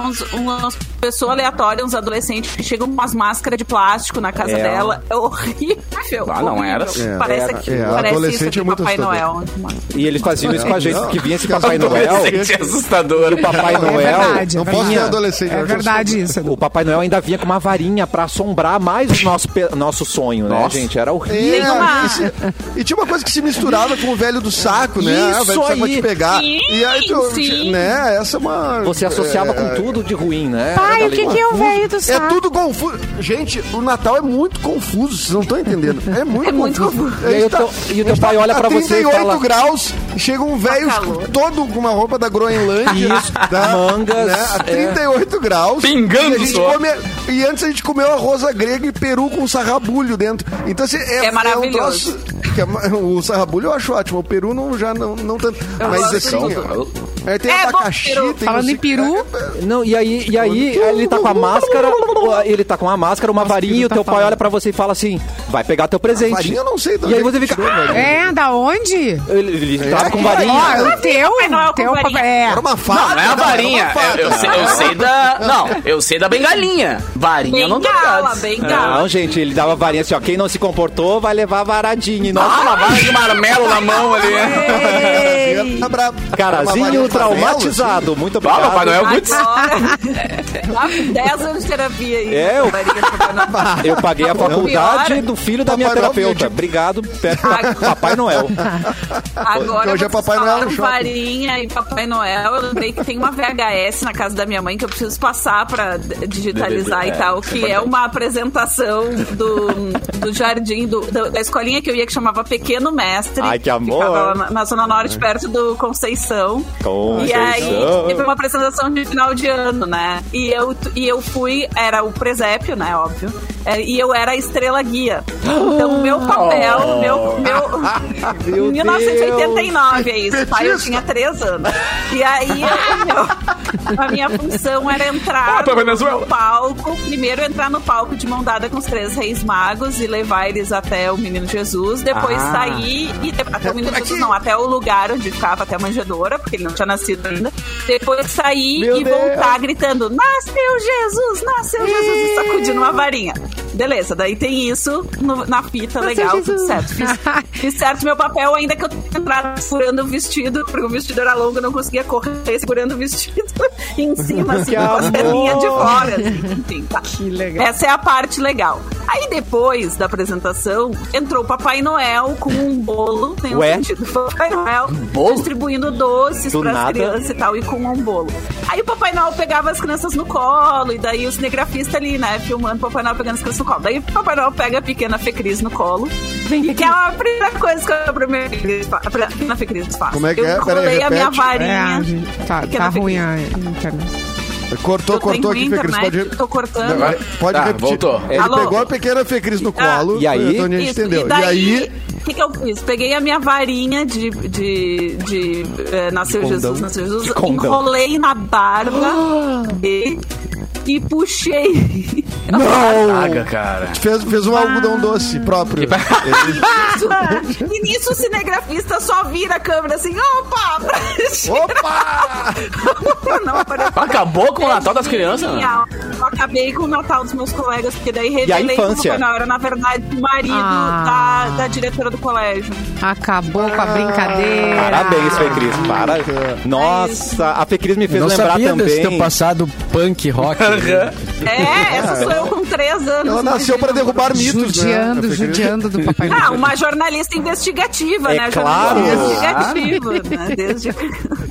D: pessoas aleatórias, uns adolescentes que chegam com umas máscaras de plástico na casa
A: É.
D: dela. É horrível.
C: Ah, não
D: horrível.
C: era?
F: É,
D: Parece,
A: era.
D: que,
F: É,
D: parece
F: adolescente
D: isso
F: é muito
D: Papai
F: assustador.
D: Noel.
A: E eles faziam isso com a gente,
F: Não.
A: porque vinha esse Papai Noel.
C: É assustador.
A: O Papai
B: É
A: Noel
B: verdade, é
F: Não posso ser
B: verdade.
F: adolescente.
B: É verdade isso.
A: O Papai Noel ainda vinha com uma varinha pra assombrar mais o nosso, nosso sonho, né,
C: Nossa.
A: gente? Era
F: É,
A: horrível.
D: Tem uma-
F: e, se- e tinha uma coisa que se misturava com o velho do saco, né? Ah, o velho do
A: Isso
F: saco vai te pegar.
D: Sim,
F: e aí tu,
D: sim.
F: né? Essa é uma.
A: Você associava
F: é,
A: com tudo de ruim, né?
B: Pai,
A: Era
B: o que, que é o velho do
F: É
B: saco?
F: tudo confuso. Gente, o Natal é muito confuso, vocês não estão entendendo. É muito
D: É muito
F: confuso.
D: confuso.
F: A gente
A: E aí o teu- e o teu pai olha pra você e
F: 38
A: fala-
F: graus, chega um velho
D: calor.
F: todo com uma roupa da Groenlândia.
A: Isso,
F: da-
A: mangas,
F: né, a
A: é.
F: 38 graus.
C: Pingando
F: e a gente
C: suor.
F: come- E antes a gente comeu arroz grega e peru com sarrabulho dentro. Então, assim, é,
D: É maravilhoso.
F: um troço que é o sarrabulho eu acho ótimo. O peru não, já não, não tanto. Mas
D: gosto
F: assim,
D: muito.
F: Aí tem
D: É bom,
F: abacaxi,
D: peru.
F: tem
B: Falando em peru,
A: Não, e aí, e aí ele tá com a máscara, ele tá com a máscara, uma varinha, e o
B: tá
A: teu pai
B: falando.
A: olha pra você e fala assim: vai pegar teu presente.
F: Varinha eu não sei
A: E aí você
F: é que
A: fica.
F: tirou, velho.
B: é, da onde?
A: Ele, ele tava com
F: É,
A: varinha.
B: Ó, o teu,
D: com
B: teu. É.
F: Era uma
C: Não,
F: faca.
C: não é a varinha. Eu, eu sei, eu sei da. Não, eu sei da bengalinha. Varinha eu não tô
D: Bengala,
C: ligado.
D: bengala.
A: Não, gente, ele dava varinha assim, ó. Quem não se comportou vai levar varadinha. E nós,
C: Ah, uma vara de marmelo na mão ali.
F: Tá
A: carazinho traumatizado. Muito
C: Ah,
A: obrigado.
C: Papai Noel Good.
D: Agora, lá com 10 anos de terapia aí.
A: É, eu-. Eu paguei a faculdade do filho da minha terapeuta. Obrigado, Papai Noel.
D: Agora
F: Hoje é Papai Noel
D: varinha e Papai Noel. Eu lembrei que tem uma VHS na casa da minha mãe que eu preciso passar pra d- digitalizar
C: DVD,
D: e tal,
C: é,
D: que é uma apresentação do, do jardim, do- da, escolinha que eu ia que chamava Pequeno Mestre.
A: Ai, que amor.
D: Ficava lá na, na Zona Norte, perto do Conceição.
A: Conceição.
D: E aí teve uma apresentação de final de ano, né? E eu, e eu fui, era o presépio, né? Óbvio. É, e eu era a estrela guia. Então, o meu papel, meu. meu
A: Meu
D: 1989 é isso. Pai, eu
F: Petista.
D: tinha três anos. E aí, meu- a minha função era entrar no palco. Primeiro entrar no palco de mão dada com os três reis magos e levar eles até o Menino Jesus. Depois
C: Ah.
D: sair e de- até o Menino Jesus, não, até o lugar onde ficava, até a manjedoura, porque ele não tinha nascido ainda. Depois sair
A: Meu
D: e
A: Deus.
D: voltar gritando: Nasceu Jesus! Nasceu Jesus! E sacudindo uma varinha. Beleza, daí tem isso no- na fita, legal, tudo certo. Fiz, fiz certo meu papel, ainda que eu tenha entrado furando o vestido, porque o vestido era longo, eu não conseguia correr segurando o vestido em cima, assim,
A: Que
D: com as perninhas de fora. Assim, enfim, tá.
B: Que legal.
D: Essa é a parte legal. Aí depois da apresentação, entrou o Papai Noel com um bolo, tem um
A: Ué?
D: sentido. Papai Noel
C: bolo?
D: distribuindo doces
A: Do
D: para as crianças e tal, e com um bolo. Aí o Papai Noel pegava as crianças no colo, e daí o cinegrafista ali, né, filmando o Papai Noel pegando as crianças no colo. Daí o Papai Noel pega a pequena Fê Cris no colo, e que é a primeira coisa que a pequena Fê Cris faz.
F: Como é que
D: Eu
F: é? Peraí,
D: colei a minha varinha.
B: É, gente, tá,
D: pequena
B: tá ruim a internet.
F: Cortou,
D: Eu
F: cortou aqui, Fê Cris.
D: internet,
F: Pode,
D: Tô cortando.
C: Agora-
F: pode
C: Tá,
F: repetir.
C: voltou.
F: Ele
D: Alô?
F: pegou a pequena Fê Cris no
D: Ah,
F: colo.
A: e aí?
F: Então a gente
D: Isso,
F: entendeu.
D: E daí,
F: E aí,
D: o que, que eu fiz? Peguei a minha varinha de. de, de eh, Nasceu
A: De.
D: Jesus, Nasceu Jesus,
A: De
D: enrolei na barba e, e puxei.
C: Caga, cara.
F: fez, fez um algodão doce próprio.
D: e nisso o cinegrafista só vira a câmera assim, opa!
F: Opa!
D: Não.
C: Acabou com o Natal das crianças?
D: Genial. Eu acabei com o Natal dos meus colegas, porque daí revelei que o? Papai Noel era, na verdade, o marido
B: Ah.
D: da, da diretora do colégio.
B: Acabou com a brincadeira.
A: Parabéns, Fê Cris. Para. Nossa, a Fê Cris me fez
E: não
A: lembrar
E: sabia desse
A: também.
E: teu passado punk rock.
D: É, essa sou eu com três anos.
F: Ela nasceu pra derrubar mitos,
B: Judiando,
F: né?
B: judiando do Papai
D: Ah, uma jornalista investigativa,
A: É
D: né?
A: claro.
D: Jornalista investigativa, né? Desde...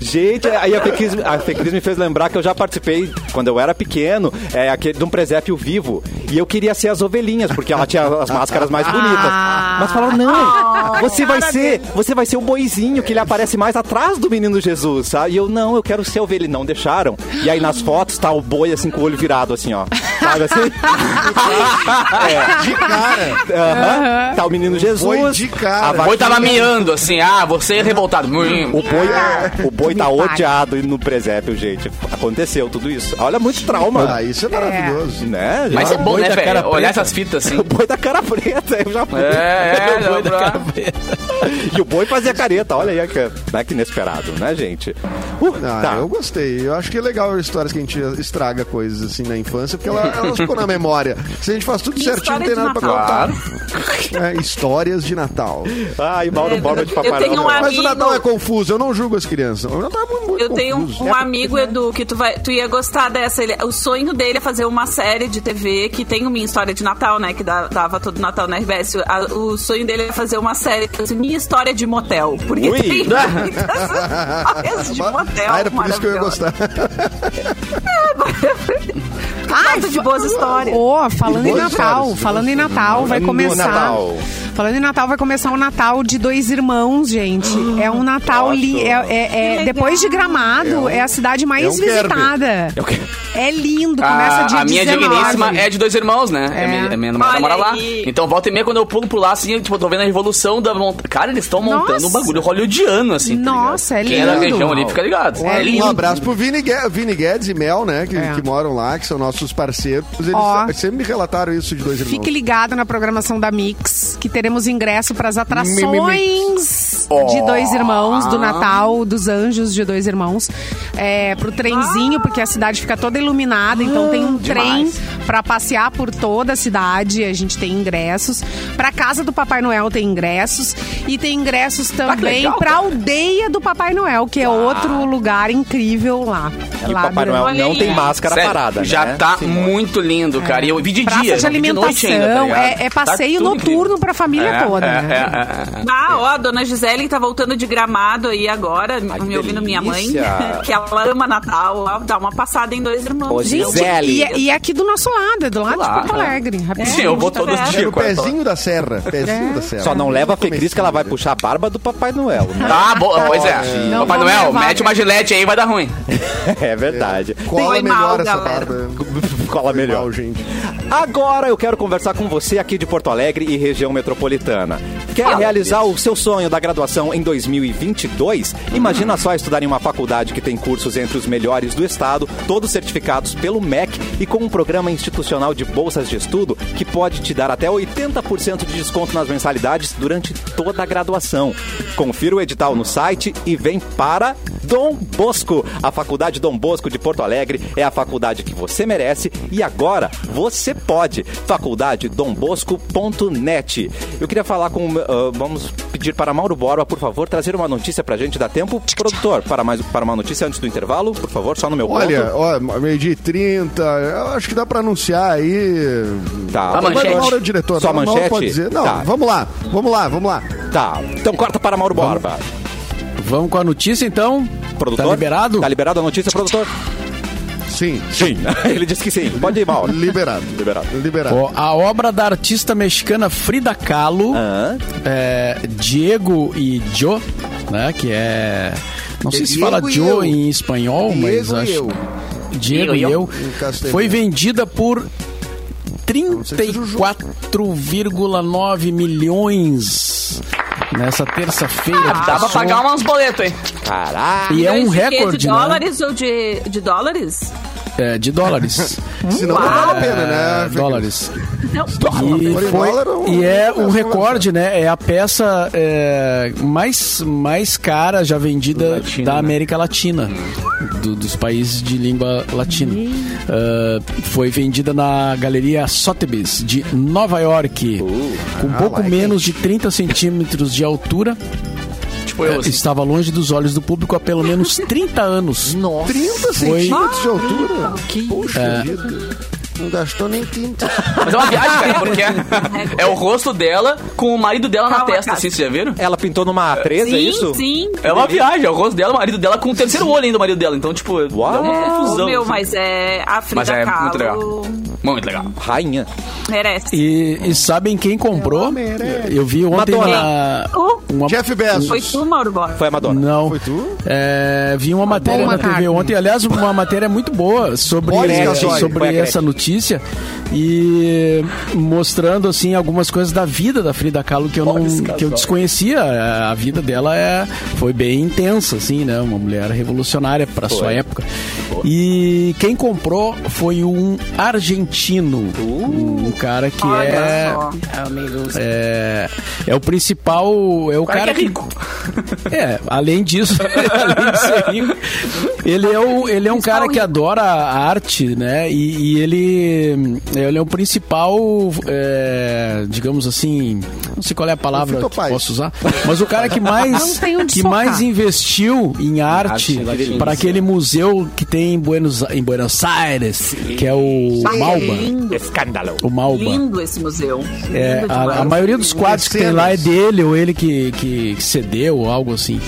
A: Gente, aí a Fê, Cris, a Fê Cris me fez lembrar que eu já participei, quando eu era pequeno, é, aquele, de um presépio vivo. E eu queria ser as ovelhinhas, porque ela tinha as máscaras mais bonitas.
B: Ah.
A: Mas falaram, não, você vai ser, você vai ser o boizinho, que ele aparece mais atrás do menino Jesus, sabe? E eu, não, eu quero ser ovelha. E não deixaram. E aí nas fotos tá o boi, assim, com o olho virado, assim, ó. Sabe assim? é.
F: De cara.
A: Aham. Tá o menino Jesus.
F: Foi de cara.
C: O boi tava miando, assim, ah, você é revoltado.
A: O boi, o boi tá odiado no presépio, gente. Aconteceu tudo isso. Olha, muito trauma.
F: Ah, isso é maravilhoso.
A: Né?
C: Mas é bom,
E: boi
C: né,
E: da cara
C: velho? Olhar essas fitas assim.
A: O boi da cara preta, eu já fui.
C: É, é,
A: E o boi fazia careta, olha aí, que, né, que inesperado, né, gente? Uh,
F: Ah,
A: tá.
F: eu gostei. Eu acho que é legal histórias que a gente estraga coisas assim na infância, porque ela- elas ficam na memória. Se a gente faz tudo
D: E
F: certinho, não tem nada pra contar.
D: Natal.
F: É, histórias de Natal.
A: Ai, Mauro
D: É,
A: Borba de
D: eu
A: Papai
D: tenho um
A: Noel.
D: amigo-
F: Mas o Natal é confuso, eu não julgo as crianças. O Natal é muito, muito
D: Eu tenho um,
F: confuso.
D: um amigo, Edu, que tu, vai, tu ia gostar dessa. Ele- o sonho dele é fazer uma série de TV que tem Minha História de Natal, né? Que dava todo Natal na RBS. A- o sonho dele é fazer uma série assim, Minha História de Motel. Porque
A: Ui.
D: tem muitas de motel.
F: Ah, era por isso que eu ia gostar.
B: Ai,
D: de boas histórias.
B: Ô, falando em
F: Boas
B: Natal,
F: histórias.
B: falando em Natal, vai começar.
A: Natal.
B: Falando em Natal, vai começar o Natal de dois irmãos, gente. É um Natal li, é, é- é- depois de Gramado, é, a cidade mais
F: é um
B: visitada.
A: É o quê?
B: É lindo, começa
C: A,
B: dia
C: a minha
B: 19.
C: digníssima é de dois irmãos, né?
B: É.
C: É. minha, minha namorada mora lá. Então, volta e meia, quando eu pulo por lá, assim, tipo, tô vendo a revolução da montanha. Cara, eles estão montando um bagulho hollywoodiano, assim. tá
B: Nossa,
C: ligado?
B: é
C: Quem é da
B: lindo.
C: região ali fica ligado.
B: É
C: É
B: lindo.
F: Um abraço pro Vini, Gue- Vini Guedes e Mel, né? Que,
B: É.
F: que moram lá, que são nossos parceiros. Eles
B: Ó.
F: sempre me relataram isso de dois irmãos.
B: Fique ligado na programação da Mix, que teremos ingresso para as atrações de dois irmãos, do Natal, dos anjos de dois irmãos. É, pro trenzinho, porque a cidade fica toda iluminada, então tem um trem para passear por toda a cidade. A gente tem ingressos. Pra casa do Papai Noel tem ingressos. E tem ingressos também
C: legal,
B: pra
C: cara.
B: aldeia do Papai Noel, que é outro lugar incrível lá.
A: E o
B: lá
A: Papai Noel
D: Olha
A: não
D: aí.
A: tem máscara
C: Sério,
A: parada,
C: já
A: né?
C: tá
A: Sim.
C: muito lindo, cara. E eu vi de
B: Praça
C: dia,
B: de
C: vi de noite ainda, tá
B: alimentação, é- é
C: Tá
B: passeio
C: tudo
B: noturno
C: incrível.
B: pra família
C: É,
B: toda,
C: é,
B: né?
C: é, é, é.
D: Ah, ó, a dona Gisele tá voltando de gramado aí agora,
A: que
D: me ouvindo minha mãe, que ela ama Natal, ó, dá uma passada em dois irmãos.
A: Ô,
B: Gente,
A: Gisele.
B: e, é- e é aqui do nosso lado, é do lado
C: Lá,
B: de Porto
C: é.
B: Alegre.
C: Sim, eu vou
D: tá
C: todos os.
F: É
C: dias.
F: pezinho da serra. Pezinho da serra.
A: Só não leva a Fê Cris que ela vai puxar a barba do Papai Noel, né?
C: Ah, bom, pois é.
B: Não
C: Papai Noel,
B: levar,
C: mete uma gilete aí, vai dar ruim.
A: É verdade.
F: Cola
D: Foi
F: melhor
D: mal,
F: essa
D: galera.
F: barba.
A: Cola
F: Foi
A: melhor.
F: mal, gente.
A: Agora eu quero conversar com você aqui de Porto Alegre e região metropolitana. Quer realizar o seu sonho da graduação em 2022? Imagina só estudar em uma faculdade que tem cursos entre os melhores do estado, todos certificados pelo MEC e com um programa institucional de bolsas de estudo que pode te dar até 80% de desconto nas mensalidades durante toda a graduação. Confira o edital no site e vem para Dom Bosco. A Faculdade Dom Bosco de Porto Alegre é a faculdade que você merece e agora você pode. faculdadedombosco.net. Eu queria falar com. Ah, vamos pedir para Mauro Borba, por favor, trazer uma notícia pra gente. Dá tempo? Produtor, para, mais, para uma notícia antes do intervalo, por favor, só no meu
F: Olha,
A: ponto.
F: ó, meio-dia e 30, eu acho que dá pra anunciar aí.
A: Tá.
C: A manchete.
F: Mauro é o diretor.
A: Só a
F: Mauro
A: manchete?
F: pode dizer. Não,
A: Tá.
F: vamos lá, vamos lá, vamos lá.
A: Tá. Então corta para Mauro Borba.
E: Vamos com a notícia, então?
A: Produtor?
E: Tá liberado?
A: Tá liberado a notícia, produtor?
F: Sim,
A: Sim. Ele disse que sim. Pode ir, Mauro.
F: liberado.
A: Liberado.
F: Liberado.
E: Ó, a obra da artista mexicana Frida Kahlo,
A: Hã?
E: é, Diego e Joe, né? Que é. Não sei se
F: Diego
E: fala
F: e
E: Joe
F: eu.
E: em espanhol, mas
F: Diego e
E: acho.
F: eu.
E: Diego e
C: eu.
E: eu. Foi vendida por
F: sei se é Juju.
E: 34,9 milhões nessa terça-feira. que
C: Dá pra pagar uns boletos, hein?
A: Caraca.
E: E é um
D: de
E: recorde,
D: De
E: né?
D: dólares ou de, de dólares?
E: É, de dólares.
F: Senão não vale a pena, né?
E: É, dólares.
D: Não,
E: E,
F: Por
E: foi- e é um recorde, né? É a peça é, mais, mais cara já vendida
C: Latina,
E: da
C: né?
E: América Latina. Do- dos países de língua latina. Ah, foi vendida na galeria Sotheby's de Nova York, com pouco
F: like
E: menos de 30 centímetros de altura.
C: Tipo eu,
E: Eh,
C: assim.
E: Estava longe dos olhos do público há pelo menos 30 anos.
F: 30
E: Foi-
F: centímetros de altura. Puxa
E: É.
F: vida. Não gastou nem tinta.
C: Mas é uma viagem, cara, porque é, é o rosto dela com o marido dela na
D: Calma,
C: testa,
D: cara.
C: assim, vocês já viram?
A: Ela pintou numa A3, é
D: Sim,
A: isso?
D: sim.
C: É uma viagem, é o rosto dela, o marido dela com o terceiro olho ainda, o marido dela. Então, tipo, dá uma
D: É,
C: confusão.
D: ô, meu,
C: assim.
D: mas é a Frida
C: Mas é
D: Kahlo
C: muito legal. Muito legal.
A: Rainha.
D: merece.
E: E, e sabem quem comprou? Eu vi ontem
A: Madonna.
E: na. Uma,
F: Jeff Bezos.
D: Foi tu, Mauro Borba?
A: Foi a Madonna.
E: Não.
F: Foi tu?
E: É, vi uma matéria na TV ontem, aliás, uma matéria muito boa sobre, sobre essa notícia e mostrando assim algumas coisas da vida da Frida Kahlo que eu não que eu desconhecia. A vida dela é foi bem intensa assim, né? Uma mulher revolucionária para sua época. E quem comprou foi um argentino, um cara que
D: Olha
E: é
D: só.
E: é, é o principal, é o
C: O cara,
E: cara
C: que é rico.
E: é, além disso, além de ser rico, ele é, o, ele é um cara que adora a arte, né? E, e ele, ele é o principal, é, digamos assim, não sei qual é a palavra que posso usar, mas o cara que mais, que
B: socar.
E: mais investiu em arte
C: Arte
E: para aquele museu que tem em Buenos, em Buenos Aires, que é o Malba.
D: Lindo,
A: Escândalo.
E: O Malba.
D: lindo esse museu.
E: É,
D: Lindo
E: a, a maioria dos quadros que tem lá é dele, ou ele que, que, que cedeu, ou algo assim.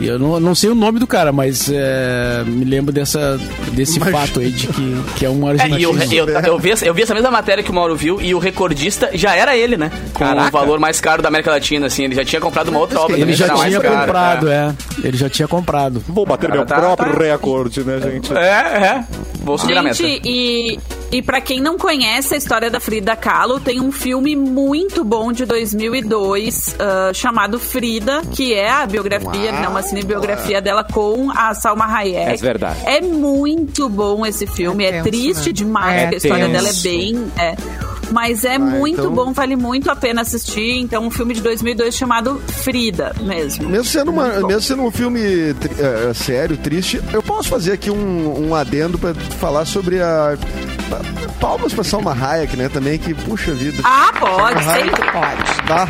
E: E Eu não, não sei o nome do cara, mas é, me lembro dessa, desse fato aí de que, que é um
C: É,
E: argentino.
C: e eu, eu, eu, vi, essa- eu vi essa mesma matéria que o Mauro viu e o recordista já era ele, né? Com
A: Caraca.
C: o valor mais caro da América Latina, assim. Ele já tinha comprado uma outra obra
E: Ele
C: também,
E: já tinha
C: cara,
E: comprado, é. Ele já tinha comprado.
A: Vou bater meu
C: tá-
A: próprio
C: tá-
A: recorde, né, gente?
C: É, é. Vou subir a meta.
D: Gente, e, e pra quem não conhece a história da Frida Kahlo, tem um filme muito bom de 2002 ah, chamado Frida, que é a biografia, né, uma cinebiografia dela com a Salma Hayek.
A: É verdade.
D: É muito bom esse filme,
B: É
D: é,
B: tenso,
D: triste
B: né?
D: demais,
B: É
D: porque a história
A: tenso.
D: dela é bem... é. Mas é muito
F: então-
D: bom, vale muito a pena assistir. Então, um filme de 2002 chamado Frida, mesmo.
F: Mesmo sendo, uma- mesmo sendo um filme tri- eh, sério, triste, eu posso fazer aqui um, um adendo pra falar sobre a. pa- Palmas pra Salma Hayek, né? Também que, puxa vida.
D: Ah, pode,
F: Salma Hayek,
D: sempre.
B: Pode.
F: Tá.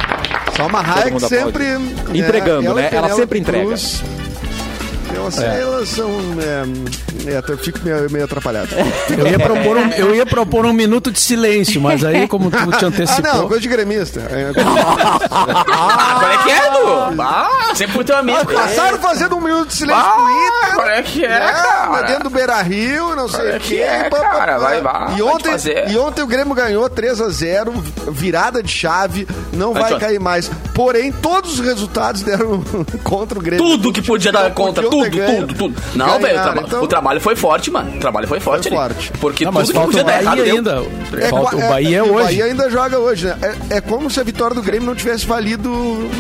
F: Salma Hayek sempre.
A: aplaude. Entregando,
F: ela
A: né? Ela sempre entrega.
F: Cruz, Elas, elas são. É, é, eu fico meio, meio atrapalhado.
E: Eu ia, propor um, eu ia propor um minuto de silêncio, mas aí, como tu te
F: Ah,
E: antecipou.
F: não, coisa de gremista. É,
C: Ah, qual é que é, Du? Ah, sempre pro teu amigo.
F: passaram fazendo um minuto de silêncio
C: Ah,
F: com o Inter.
C: qual é que é,
F: né?
C: cara?
F: Dentro do Beira Rio, não sei
C: é
F: o
C: que
F: quê.
C: é,
F: pá,
C: cara?
F: pá.
C: Vai, vai,
F: e, ontem, e ontem o Grêmio ganhou 3x0, virada de chave, não vai
C: Antônio.
F: cair mais. Porém, todos os resultados deram contra o Grêmio.
C: Tudo que podia dar
F: podiam ter
C: tudo, tudo, tudo. Não, velho, traba-
F: então-
C: o trabalho foi forte, mano. O trabalho foi forte
F: Foi forte.
C: Porque
E: Não, mas
C: tudo que podia
E: o
C: dar errado
E: ainda.
F: É,
E: Falta, o Bahia é,
F: e O
E: hoje.
F: Bahia ainda joga hoje, né? É, é como se a vitória do Grêmio não tivesse valido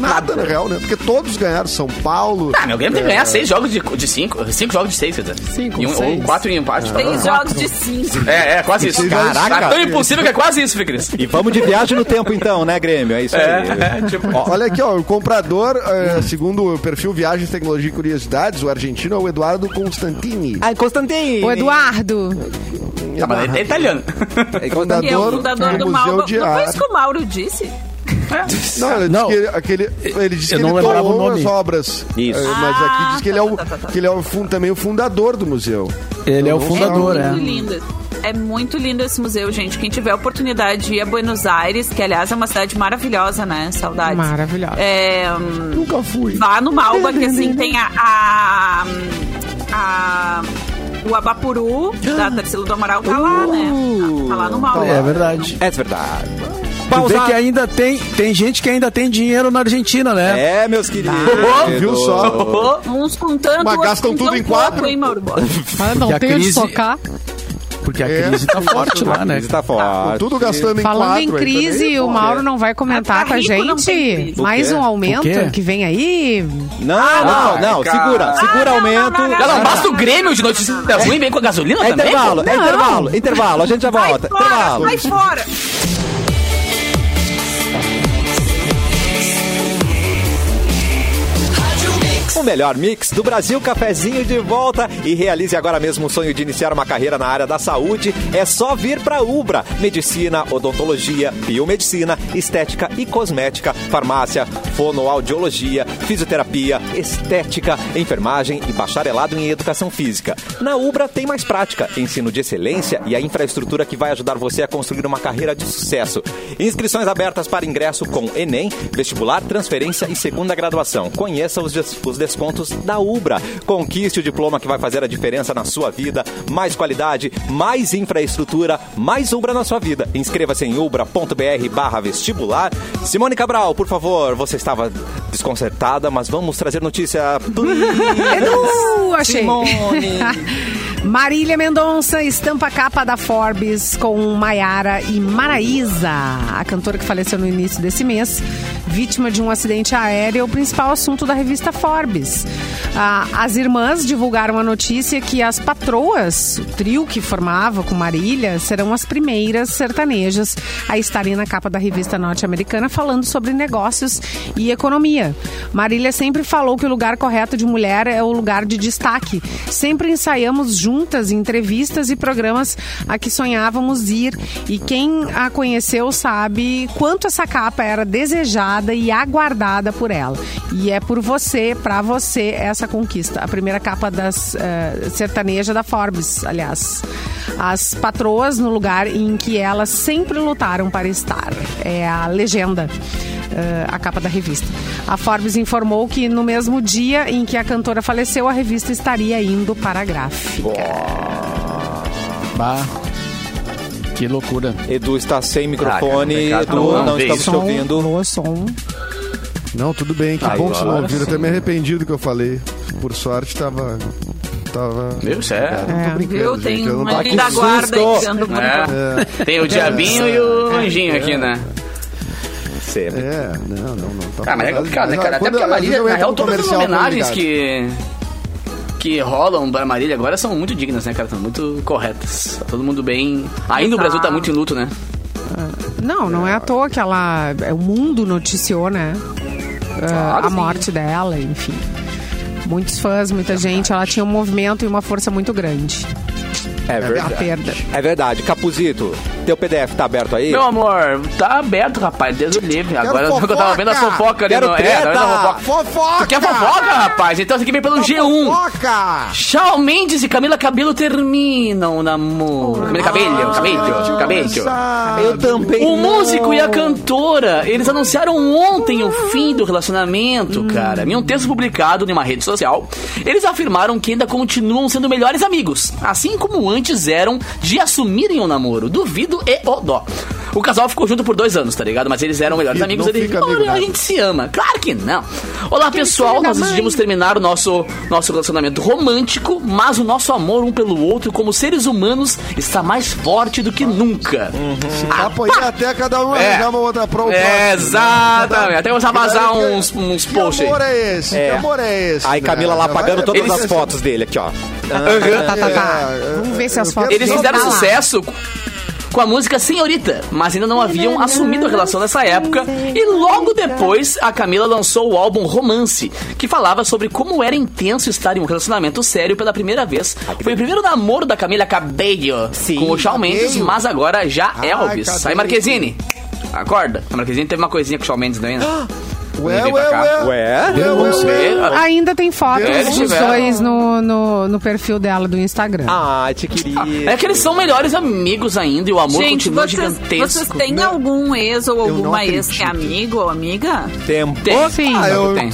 F: nada, na real, né? Porque todos ganharam. São Paulo.
C: Ah, meu Grêmio tem que
F: é,
C: ganhar seis jogos de, de cinco. Cinco jogos de seis, quer dizer.
E: Cinco,
C: E um-
E: seis.
C: Ou quatro em empate.
D: Seis jogos de cinco.
C: É, é, quase isso.
A: Caraca.
C: Tá tão impossível que é quase isso, Fê Cris.
A: E vamos de viagem no tempo, então, né, Grêmio? É isso aí.
C: É, é, tipo...
F: Olha aqui, ó, o comprador, é, segundo o perfil Viagens, Tecnologia e Curiosidades, o argentino é o Eduardo Constantini.
A: Ai, Constantino.
B: O Eduardo.
C: Tá, mas ele é italiano.
F: É
D: Que é o
F: fundador
D: fundador
F: do
D: do
F: Museu
D: Mauro.
F: de
D: Não foi
F: Arte.
D: isso que o Mauro disse?
F: Não, ele
E: Não.
F: disse que ele, aquele, ele disse
E: Eu
F: que
E: não
F: ele doou as obras.
A: Isso.
F: É, mas aqui diz que ele é, o,
D: tá, tá, tá.
F: que ele é o também o fundador do museu.
E: Ele é o fundador, é.
D: muito lindo. É muito lindo esse museu, gente. Quem tiver a oportunidade de ir a Buenos Aires, que aliás é uma cidade maravilhosa, né? Saudades.
B: Maravilhosa.
D: É,
F: Nunca fui.
D: vá no Malba, que assim tem a. a, a- o Abapuru da Tarsila do Amaral tá lá, né? Tá lá no Malba.
E: É verdade.
A: É verdade.
E: Vê
A: Pausa.
E: que ainda tem, tem gente que ainda tem dinheiro na Argentina, né?
A: É, meus queridos.
F: Viu só?
D: Uns com tanto,
F: Mas
D: outros
F: gastam
D: com
F: tudo em quatro.
D: pouco, hein?
B: Ah, não tenho de socar.
E: Porque a
F: É.
E: crise tá forte lá, né?
A: Está forte.
F: Tudo gastando em
B: Falando em
F: aí
B: crise,
F: também,
B: o. Mauro não vai comentar
D: Ah,
B: com a gente? Mais um aumento que vem aí?
A: Não,
C: não,
A: não, não. Segura, segura
D: não,
A: aumento.
D: não, não,
C: Não, não, basta o Grêmio de notícias ruim, vem com a gasolina
A: É
C: também.
A: intervalo, é intervalo, intervalo. A gente já
D: Vai
A: volta.
D: fora,
A: Intervalo.
D: vai fora!
A: O melhor mix do Brasil Cafezinho de volta e realize agora mesmo o sonho de iniciar uma carreira na área da saúde. É só vir para Ubra. Medicina, odontologia, biomedicina, estética e cosmética, farmácia, fonoaudiologia, fisioterapia, estética, enfermagem e bacharelado em educação física. Na Ubra tem mais prática, ensino de excelência e a infraestrutura que vai ajudar você a construir uma carreira de sucesso. Inscrições abertas para ingresso com Enem, vestibular, transferência e segunda graduação. Conheça os, os descontos da Ubra. Conquiste o diploma que vai fazer a diferença na sua vida. Mais qualidade, mais infraestrutura, mais Ubra na sua vida. Inscreva-se em ubra.br barra vestibular. Simone Cabral, por favor, você estava desconcertada, mas vamos trazer notícia.
B: Edu, achei.
A: Simone.
B: Marília Mendonça estampa a capa da Forbes com Maiara e Maraísa, a cantora que faleceu no início desse mês, vítima de um acidente aéreo, é o principal assunto da revista Forbes. Ah, as irmãs divulgaram a notícia que as patroas, o trio que formava com Marília, serão as primeiras sertanejas a estarem na capa da revista norte-americana falando sobre negócios e economia. Marília sempre falou que o lugar correto de mulher é o lugar de destaque. Sempre ensaiamos juntas entrevistas e programas a que sonhávamos ir. E quem a conheceu sabe quanto essa capa era desejada e aguardada por ela. E é por você, pra você, essa conquista. A primeira capa das eh, sertaneja da Forbes, aliás. As patroas no lugar em que elas sempre lutaram para estar. É a legenda eh, a capa da revista. A Forbes informou que no mesmo dia em que a cantora faleceu, a revista estaria indo para a gráfica.
E: Bah. Que loucura.
A: Edu está sem microfone.
C: Ah, cara,
A: Edu,
C: não
A: não estamos te ouvindo.
B: Alô, som.
F: Não, tudo bem, que
C: Aí,
F: bom que vocês não ouviram. Eu
C: sim.
F: até me arrependi do que eu falei. Por sorte, tava. Tava.
C: Viu? Sério?
F: Não tô brincando,
D: Viu?
F: gente,
D: Tem
F: eu
D: uma linda guarda dando por
C: É. Tem o diabinho e o anjinho aqui, né?
A: Sempre.
F: É, não, não, não. Tá
C: Ah, mas é complicado, né, cara? Até porque a Marília,
F: eu
C: na real, todas as
F: comercial,
C: homenagens que, que rolam pra Marília agora são muito dignas, né, cara? Estão muito corretas. Tá todo mundo bem. Ainda o Brasil tá muito em luto, né?
B: Não, não é à toa que ela. é, O mundo noticiou, né?
C: Claro,
B: a
C: sim.
B: morte dela, enfim. Muitos fãs, muita gente. Ela tinha um movimento e uma força muito grande.
A: É
B: A
A: verdade.
B: perda.
A: É verdade. Capuzito, teu PDF tá aberto aí?
C: Meu amor, tá aberto, rapaz, Deus o livre. Agora
F: fofoca!
C: eu tava vendo a fofoca ali
A: Quero
C: no. É, fofoca.
F: Fofoca!
C: Tu quer fofoca, rapaz? Então esse aqui vem pelo G1.
F: Fofoca!
C: Shawn Mendes e Camila Cabelo terminam o namoro. Camila Cabello, Cabello, Cabello.
A: Eu também.
C: O
A: não.
C: músico e a cantora, eles anunciaram ontem o fim do relacionamento, cara. Em um texto publicado em uma rede social, eles afirmaram que ainda continuam sendo melhores amigos, assim como antes eram de assumirem o namoro. Duvido e o dó. O casal ficou junto por dois anos, tá ligado? Mas eles eram melhores
F: Não
C: amigos.
F: fica amigo
C: "Olha, a
F: nada."
C: gente se ama. Claro que não. Olá, pessoal. Nós decidimos terminar o nosso, nosso relacionamento romântico, mas o nosso amor um pelo outro, como seres humanos, está mais forte do que nunca.
F: Esse papo aí até cada um
C: É.
F: uma outra pro
C: É,
F: próximo,
C: exatamente.
F: né?
C: Até começar a vazar
F: Que-
C: uns, uns
F: Que
C: posts aí.
F: amor é esse?
A: É.
F: Que amor é esse?
A: Aí Camila
F: né?
A: lá
F: Já
A: pagando
F: vai-
A: todas
C: Eles-
A: as fotos dele aqui, ó.
B: Tá, tá, tá.
F: É,
B: Vamos ver se as fotos.
C: Eles fizeram
B: Tá lá.
C: sucesso com a música Senhorita, mas ainda não haviam assumido a relação nessa época. E logo depois, a Camila lançou o álbum Romance, que falava sobre como era intenso estar em um relacionamento sério pela primeira vez. Foi o primeiro namoro da Camila Cabello
A: Sim,
C: com o Shawn Mendes, mas agora já
F: Ai,
C: Elvis.
F: Cabello.
C: Aí, Marquezine, acorda. A Marquezine teve uma coisinha com o Shawn Mendes também, né?
F: Ué, ué, ué.
A: Ué?
F: Ué, ué, ué.
B: Ainda tem fotos
C: eles
B: dos
C: tiveram.
B: dois no, no, no perfil dela do Instagram.
A: Ah, te queria.
C: É que eles são melhores amigos ainda e o amor
D: Gente,
C: continua
D: vocês,
C: gigantesco.
D: vocês têm
F: Não.
D: algum ex ou
F: não
D: alguma ex que é
F: acredito.
D: amigo ou amiga?
A: Tempo.
C: Tem.
B: Sim.
F: Ah, eu,
C: Tem.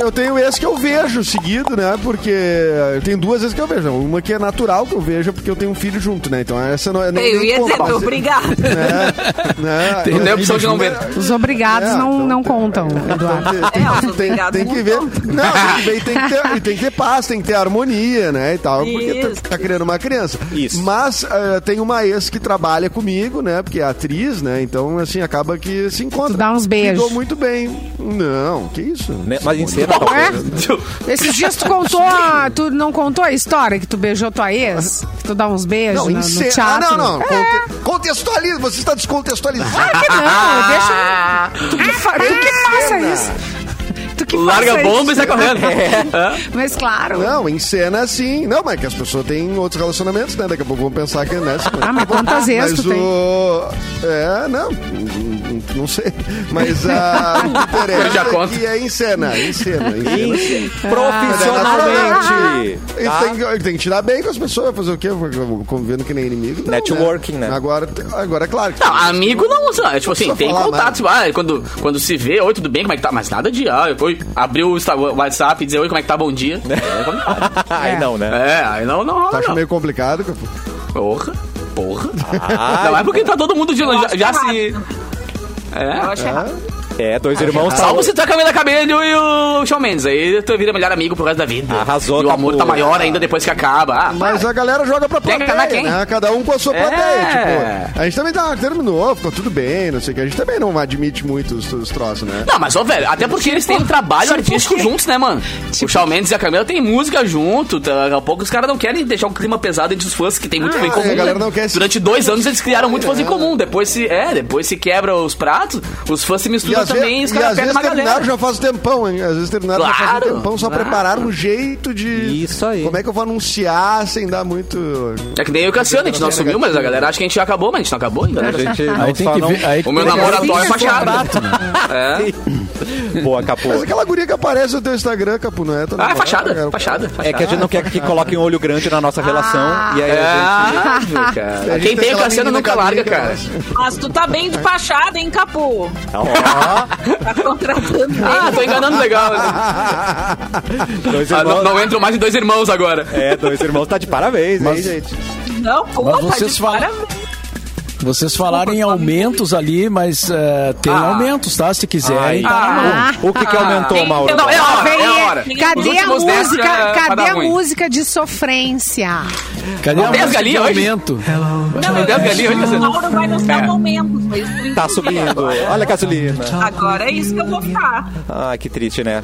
F: Eu tenho esse que eu vejo seguido, né? Porque eu tenho duas vezes que eu vejo. Uma que é natural que eu vejo, porque eu tenho um filho junto, né? Então essa não é nem.
D: Eu ia dizer,
F: conta.
D: obrigada.
F: Né? né?
C: Tem opção de não ver.
B: Os obrigados
F: É,
B: não,
F: então
B: não
F: tem-
B: contam, Eduardo.
F: Tem, tem-
D: É, os
F: tem-
D: obrigados
F: tem que
D: não
F: ver. Não, tem que ver, e tem que ter, e tem que ter paz, tem que ter harmonia, né? E tal, porque
D: Isso.
F: tá, tá criando uma criança.
A: Isso.
F: Mas eh, tem uma ex que trabalha comigo, né? Porque é atriz, né? Então, assim, acaba que se encontra.
B: Tu dá uns beijos.
F: Lidou muito bem. Não, que isso?
A: Né, Mas em cena,
B: É? Esses dias tu contou, a, tu não contou a história que tu beijou tua ex? Que tu dá uns beijos
F: Não,
B: no, no
F: cena. Ah,
B: teatro?
F: não, não.
B: É.
F: Conte- Contextualiza, você está descontextualizando.
B: Claro que não, deixa... Tu que, fa- tu que faça
F: cena.
B: isso. Tu que
C: Larga a
B: faça
C: bomba e
B: isso.
C: sai correndo. É.
B: Mas claro.
F: Não, em cena assim. Não, mas que as pessoas têm outros relacionamentos, né? Daqui a pouco vão pensar que é nessa.
B: Ah, mas quantas vezes
F: Mas
B: tu tem?
F: o. É, não. Não, não sei. Mas a. Interessa é que é em cena. Em cena. Em cena.
A: Profissionalmente.
F: E
A: tá?
F: tem, que- tem que tirar bem com as pessoas, fazer o quê? Convivendo que nem inimigo. Não,
A: Networking, né?
F: Agora, agora é claro. que
C: Não, amigo não usa. É, tipo assim, tem contato. ah, quando, quando se vê, oi, tudo bem, como é que tá? Mas nada de, ah, oi, abriu o WhatsApp e dizer, oi, como é que tá, bom dia. É.
A: Aí não, né?
C: É, aí não, não rola,
F: acha
C: não.
F: meio complicado?
C: Porra, porra.
A: Ai,
C: Não é porque tá todo mundo já,
D: acho
C: já
D: errado.
C: Se...
D: Eu
C: É.
D: acho errado.
A: É, dois irmãos. tá-
C: Salvo se tu é Camila Cabello e o Shawn Mendes. Aí tu vira melhor amigo pro resto da vida.
A: Arrasou,
C: E o amor
A: Capu.
C: tá maior ainda depois que acaba. Ah,
F: Mas a galera joga pra plateia,
C: quem?
F: né? Cada um com a sua
C: É.
F: plateia. Tipo, a gente também tá, terminou, ficou tudo bem, não sei o que. A gente também não admite muito os, os troços, né?
C: Não, mas, ô, velho, até porque eles têm um trabalho artístico juntos, né, mano? O Shawn Mendes e a Camila têm música junto. tá? Daqui a pouco os caras não querem deixar um clima pesado entre os fãs que tem muito
F: Ah,
C: comum.
F: a galera
C: né?
F: não quer se-
C: Durante dois anos eles criaram muito fãs em
F: É.
C: comum. Depois se, é, depois se quebra os pratos, os fãs se misturam
F: às,
C: também os
F: vezes,
C: caras perdem uma
F: terminaram
C: galera.
F: já faz tempão, hein? Às vezes terminaram já faz
C: Claro,
F: um tempão, só
C: claro.
F: prepararam um jeito de.
A: Isso aí.
F: Como é que eu vou anunciar sem dar muito.
C: É que nem o Cassiano, a gente não assumiu, mas a galera acha que a gente já acabou, mas a gente não acabou ainda.
A: A
C: né?
A: gente
E: Aí tem que ver. Aí
C: O meu
E: que-
C: laboratório é fachada.
E: né?
C: É.
A: Boa, Capu.
F: Mas aquela guria que aparece no teu Instagram, Capu, não é? Tá
C: Ah, é fachada,
F: cara?
C: fachada,
A: É que a gente não quer que coloquem um olho grande na nossa relação. E aí
C: É,
A: a gente...
F: A
C: Quem tem o Cassiano nunca larga,
F: cabrica,
C: cara.
F: né?
D: Mas tu tá bem de fachada, hein, Capu?
A: Ó,
D: Tá contratando.
C: Ah, tô enganando legal. né?
A: dois
C: Ah,
A: irmãos.
C: não, não entram mais de dois irmãos agora.
A: É, dois irmãos tá de parabéns, hein, gente?
D: Não, pô,
E: Mas
D: tá
E: vocês
D: de
E: falam-
D: parabéns.
E: Vocês falaram em aumentos ali, mas eh, tem
C: Ah.
E: aumentos, tá? Se quiserem.
A: Ai,
C: Ah.
A: O que que aumentou,
D: Tem-
A: Mauro?
C: Não, é a hora,
B: Vem,
C: é a hora. Os
B: Cadê a música? Cadê a
C: ruim.
B: música de sofrência?
E: Cadê a
C: Tem as
E: música de aumento?
D: Não, eu
C: Deve ali,
D: Mauro vai nos dar
C: É.
D: momentos.
A: Tá subindo. Olha a gasolina.
D: Agora é isso que eu vou ficar.
A: Ai, que triste, né?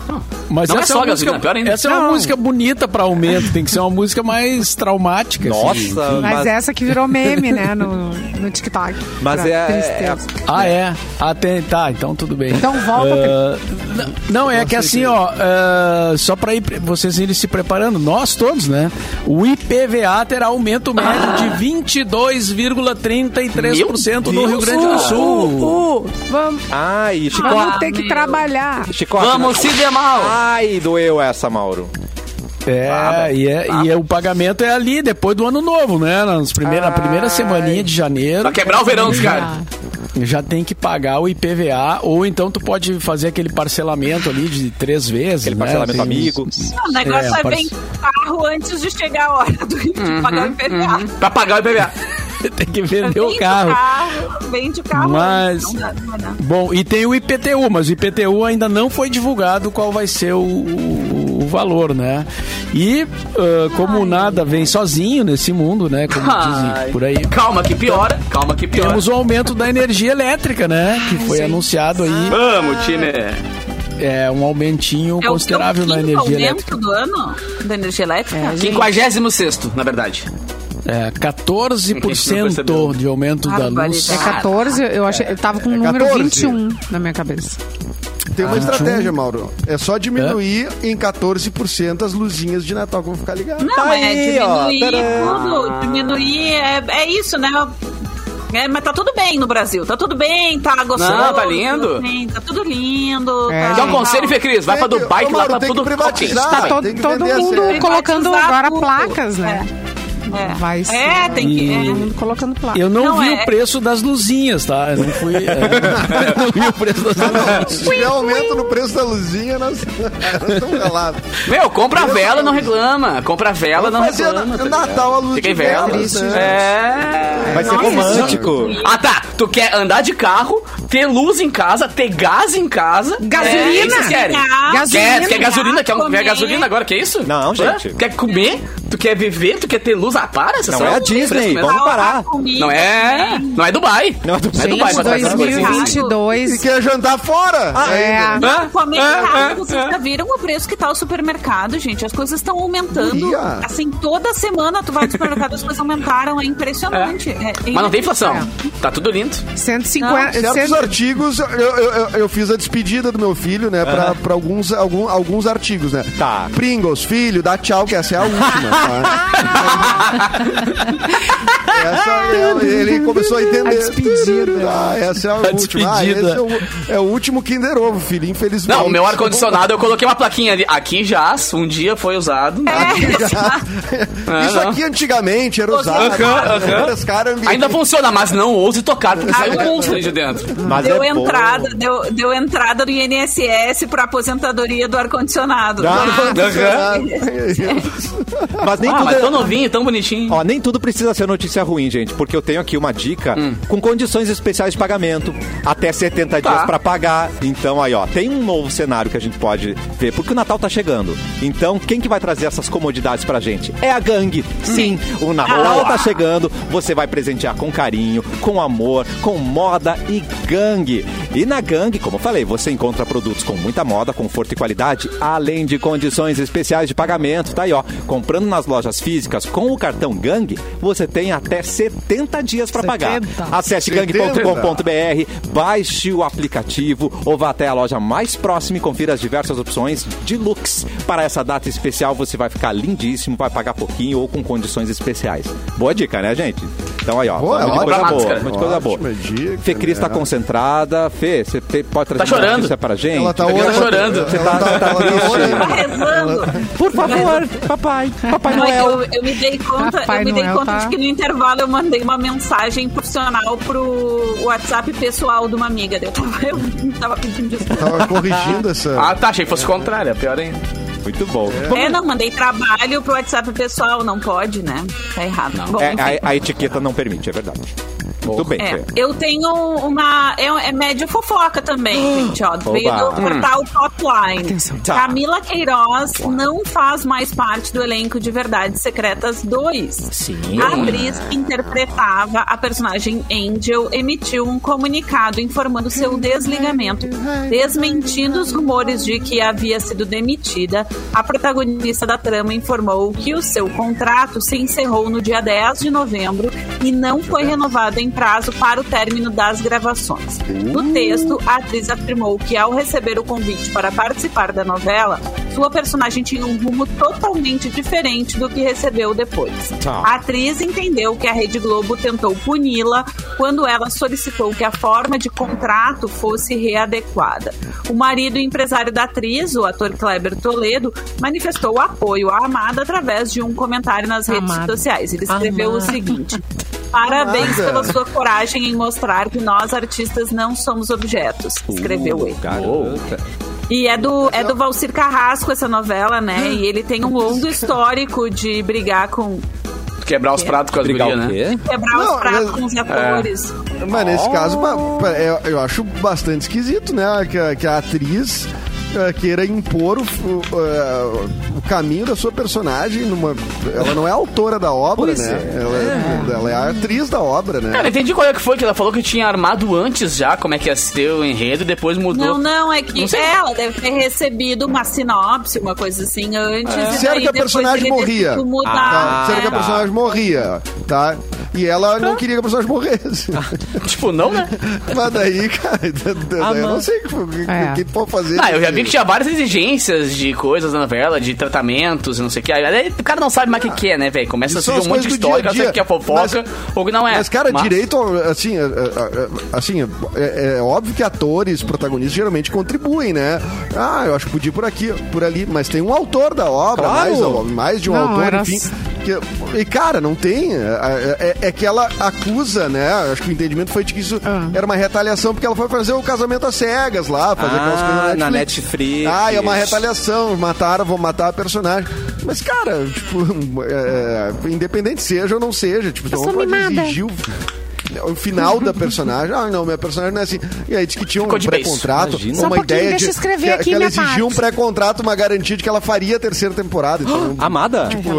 E: Mas
C: Não é
E: essa
C: só
E: uma
C: gasolina,
E: música,
C: pior ainda.
E: Essa é uma música bonita pra aumento, tem que ser uma música mais traumática. assim.
A: Nossa,
B: Mas,
A: mas,
B: essa que virou meme, né, no, no TikTok.
A: Mas é-
B: tristeza.
E: Ah, é? Ah, tem, tá, então tudo bem.
B: Então volta,
E: Ah, n- não, é que assim, ó, ah, só pra ir, pre- vocês irem se preparando, nós todos, né? O IPVA terá aumento médio de 22,33% no Rio Grande do Sul.
B: Uh, vamos,
A: Ai,
B: vamos
A: chicote.
B: ter que trabalhar.
A: Chicote.
C: Vamos se der mal.
A: Ai, doeu essa, Mauro.
E: É, e, é, e é- o pagamento é ali, depois do ano novo, né? Nas primeira, Na primeira semaninha de janeiro.
C: Pra quebrar o verão dos caras.
E: Já tem que pagar o IPVA, ou então tu pode fazer aquele parcelamento ali de três vezes.
A: Aquele
E: né?
A: parcelamento
E: Tem-
A: amigo.
D: Não, o negócio
E: É,
D: é,
E: parce-
D: vender carro antes de chegar a hora do, de pagar o IPVA.
C: Pra pagar o IPVA.
E: tem que vender o
D: Vende
E: carro.
D: Vende o carro.
E: Mas-
D: antes, não dá, não dá.
E: Bom, e tem o IPTU, mas o IPTU ainda não foi divulgado qual vai ser o valor, né? E ah, como nada vem sozinho nesse mundo, né? Como dizem
C: Ai.
E: por aí.
C: Calma que piora, calma que piora.
E: Temos o aumento da energia elétrica, né? Que foi anunciado aí.
C: Vamos, time.
E: É um aumentinho
D: É
E: considerável na energia
D: aumento
E: elétrica.
D: do ano da energia elétrica?
C: 56 na verdade.
E: É,
C: Não
E: 14%
C: percebeu.
E: de aumento da luz.
B: É 14, eu, achei, eu tava com o
F: É
B: número
F: 14.
B: 21 na minha cabeça.
F: Tem
E: Ah,
F: uma estratégia, Mauro. É só diminuir em 14% as luzinhas de Natal que vão ficar ligadas.
D: Não,
A: Tá
D: é
A: aí, ó,
D: diminuir
A: tadã.
D: tudo. Diminuir, é, é isso, né? É, mas tá tudo bem no Brasil. Tá tudo bem, tá gostoso.
C: Não, tá lindo.
D: Tá tudo lindo.
B: É.
D: tá
C: Quer um conselho, Fê Cris? Vai pra
F: Tem que-
C: Dubai
F: Ô,
C: que lá tá
F: que
C: tudo
F: privatizar.
C: ok.
B: Tá todo,
F: que
B: mundo colocando agora
D: tudo.
B: placas, né?
D: É.
B: Vai ser.
D: É, tem que.
E: E-
D: é.
B: Colocando.
E: Eu não,
D: Não,
E: vi
D: é-
E: o preço das luzinhas, tá? Eu não fui. é, eu não vi o preço das luzinhas.
F: Se tiver aumento no preço da luzinha, nós nós estamos ralados.
C: Meu, compra a vela, não reclama. Compra a vela, não reclama. tá
F: Natal a luz
C: Fica em
F: vela. né?
C: É.
A: Vai ser romântico.
C: Ah, tá. Tu quer andar de carro, ter luz em casa, ter gás em casa.
B: Gasolina.
C: É isso que vocês querem.
D: Gasolina.
C: Quer, quer gasolina? Quer, quer
D: Comer.
C: gasolina agora? Que isso?
A: Não,
C: Hã?
A: gente.
C: Quer comer? Tu quer viver? Tu quer ter luz? Ah, para.
A: Não é a Disney,
C: mesmo.
A: vamos parar.
C: Não é. Não é Dubai.
A: Não é do
C: Não é Dubai,
B: Gente,
C: essas coisinhas.
B: 2022.
F: E quer jantar fora?
B: É.
F: ainda.
C: Hã?
D: Comer
C: Hã?
D: caro,
C: Hã?
D: vocês
C: Hã?
D: já viram o preço que tá o supermercado, gente? As coisas estão aumentando. Assim, toda semana tu vai no supermercado, as coisas aumentaram. É impressionante. É,
C: Mas não tem inflação. Tá tudo lindo. Quanto?
B: 150.
F: Certos
B: cento-
F: artigos, eu, eu, eu- fiz a despedida do meu filho, né? Pra, pra alguns, algum- alguns artigos, né?
A: Tá.
F: Pringles, filho, dá tchau, que essa é a última, tá? essa é, ele começou a entender.
B: A despedida.
F: Ah, essa é a,
E: A
F: última. Ah, é, o, é o último Kinder Ovo, filho, infelizmente.
C: Não, o meu ar-condicionado eu coloquei uma plaquinha ali. Aqui já, um dia foi usado.
F: Isso
C: não.
F: aqui antigamente era usado.
C: Ainda funciona, mas não ouse tocar, porque sai um monstro de dentro.
A: Mas
D: Deu
A: é bom.
D: entrada, deu, deu entrada no INSS pra aposentadoria do ar-condicionado.
A: Ah, Mas nem
C: Ah,
A: tudo
C: mas
A: é-
C: tão novinho, tão bonitinho.
A: Ó, nem tudo precisa ser notícia ruim, gente, porque eu tenho aqui uma dica
C: Hum.
A: com condições especiais de pagamento, até 70
C: Tá.
A: dias pra pagar. Então aí, ó, tem um novo cenário que a gente pode ver, porque o Natal tá chegando. Então, quem que vai trazer essas comodidades pra gente? É a gangue. Sim, o Natal tá chegando, você vai presentear com carinho, com amor, com moda e gangue. E na gangue, como eu falei, você encontra produtos com muita moda, conforto e qualidade, além de condições especiais de pagamento. Tá aí, ó, comprando nas lojas físicas com o cartão gangue, você tem até 70 dias pra pagar.
B: 70.
A: Acesse
F: 70.
A: gangue.com.br, baixe o aplicativo ou vá até a loja mais próxima e confira as diversas opções de looks. Para essa data especial, você vai ficar lindíssimo, vai pagar pouquinho ou com condições especiais. Boa dica, né, gente? Então aí, ó,
F: Boa, ótima
A: coisa boa, muita coisa boa.
F: Dica,
A: Fê Cris tá
F: né?
A: Concentrada. Fê, você te- pode trazer
C: Tá
A: uma
C: chorando.
A: notícia pra gente?
F: Ela tá
C: Ela tá
F: orando.
C: chorando.
A: Você tá, tá, triste.
F: orando.
D: Tá rezando.
A: Por favor, papai. Papai
D: Não, é
A: Noel.
D: eu, eu me dei conta,
B: Papai
D: eu me dei
B: Noel
D: conta
B: tá-
D: de que no intervalo eu mandei uma mensagem profissional pro WhatsApp pessoal de uma amiga. Eu tava, eu tava pedindo desculpa.
F: Tava corrigindo essa.
C: Ah, tá, achei que fosse o contrário, é pior ainda.
A: Muito bom.
D: É, não, mandei trabalho pro WhatsApp pessoal, não pode, né? Tá errado. Bom,
A: É,
D: enfim.
A: a, a etiqueta não permite, é verdade. Muito bem,
D: É, eu tenho uma. É, é médio fofoca também, gente, ó. Veio do portal Topline.
B: Atenção.
A: Tá.
D: Camila Queiroz não faz mais parte do elenco de Verdades Secretas 2.
C: Sim.
D: A atriz que interpretava a personagem Angel emitiu um comunicado informando seu desligamento, desmentindo os rumores de que havia sido demitida. A protagonista da trama informou que o seu contrato se encerrou no dia 10 de novembro e não foi renovado em prazo para o término das gravações. No texto, a atriz afirmou que ao receber o convite para participar da novela, sua personagem tinha um rumo totalmente diferente do que recebeu depois.
A: Tá.
D: A atriz entendeu que a Rede Globo tentou puni-la quando ela solicitou que a forma de contrato fosse readequada. O marido e empresário da atriz, o ator Kleber Toledo, manifestou apoio à Amada através de um comentário nas redes
B: Amada.
D: sociais. Ele escreveu o
B: Amada.
D: seguinte. Parabéns pela sua coragem em mostrar que nós artistas não somos objetos, escreveu ele.
A: Garota.
D: E é do, é do Valcir Carrasco essa novela, né? E ele tem um longo histórico de brigar com.
C: Quebrar os pratos com as
A: o
C: né?
D: quebrar
F: Não,
D: os pratos
F: mas-
D: com os atores.
F: Mas nesse caso, pa- é- eu acho bastante esquisito, né? Que, a- que a atriz eh, queira impor o, eh, o caminho da sua personagem numa. Ela não é autora da obra,
A: Pois
F: né?
A: é.
F: Ela, é. ela é a atriz da obra, né?
C: Cara, entendi qual é que foi, que ela falou que tinha armado antes já, como é que ia ser o enredo, e depois mudou.
D: Não, não, é que
C: Não
D: ela deve ter recebido uma sinopse, uma coisa assim, antes.
F: Se era
D: daí
F: que a personagem morria.
D: Mudar.
F: Tá? Que a
A: tá.
F: personagem morria, tá? E ela não queria que a personagem morresse.
C: Tipo, não, né?
F: Mas daí, cara, daí eu não sei o que, que,
B: É.
F: que pode fazer.
C: Ah, eu já vi que tinha várias exigências de coisas na novela, de tratamentos e não sei o que. Aí o cara não sabe mais o que, que é, né, velho? Começa a surgir um monte de história,
F: dia a
C: sabe o que é
F: dia.
C: fofoca ou que não é.
F: Mas, cara, direito, assim, é, é, é, assim é, é óbvio que atores, protagonistas, geralmente contribuem, né? Ah, eu acho que podia ir por aqui, por ali, mas tem um autor da obra,
A: Claro.
F: mais, mais de um
B: Não,
F: autor,
B: era
F: enfim. Que- e, cara, não tem. É, é- é que ela acusa, né? Acho que o entendimento foi de que isso
B: Ah.
F: era uma retaliação, porque ela foi fazer o casamento às cegas lá, fazer aquelas
A: Ah,
F: coisas
A: na Netflix.
F: Ah, é uma retaliação, mataram, vou matar a personagem. Mas, cara, tipo, é, independente seja ou não seja, tipo, não
B: sou
F: pode exigir o, o final da personagem. Ah, não, minha personagem não é assim. E aí diz que tinha um pré-contrato,
B: um
F: uma
B: pouquinho,
F: ideia
B: deixa
F: de
B: eu escrever
F: que,
B: aqui
F: que ela exigia um pré-contrato, uma garantia de que ela faria a terceira temporada. Então,
A: Amada?
F: tipo,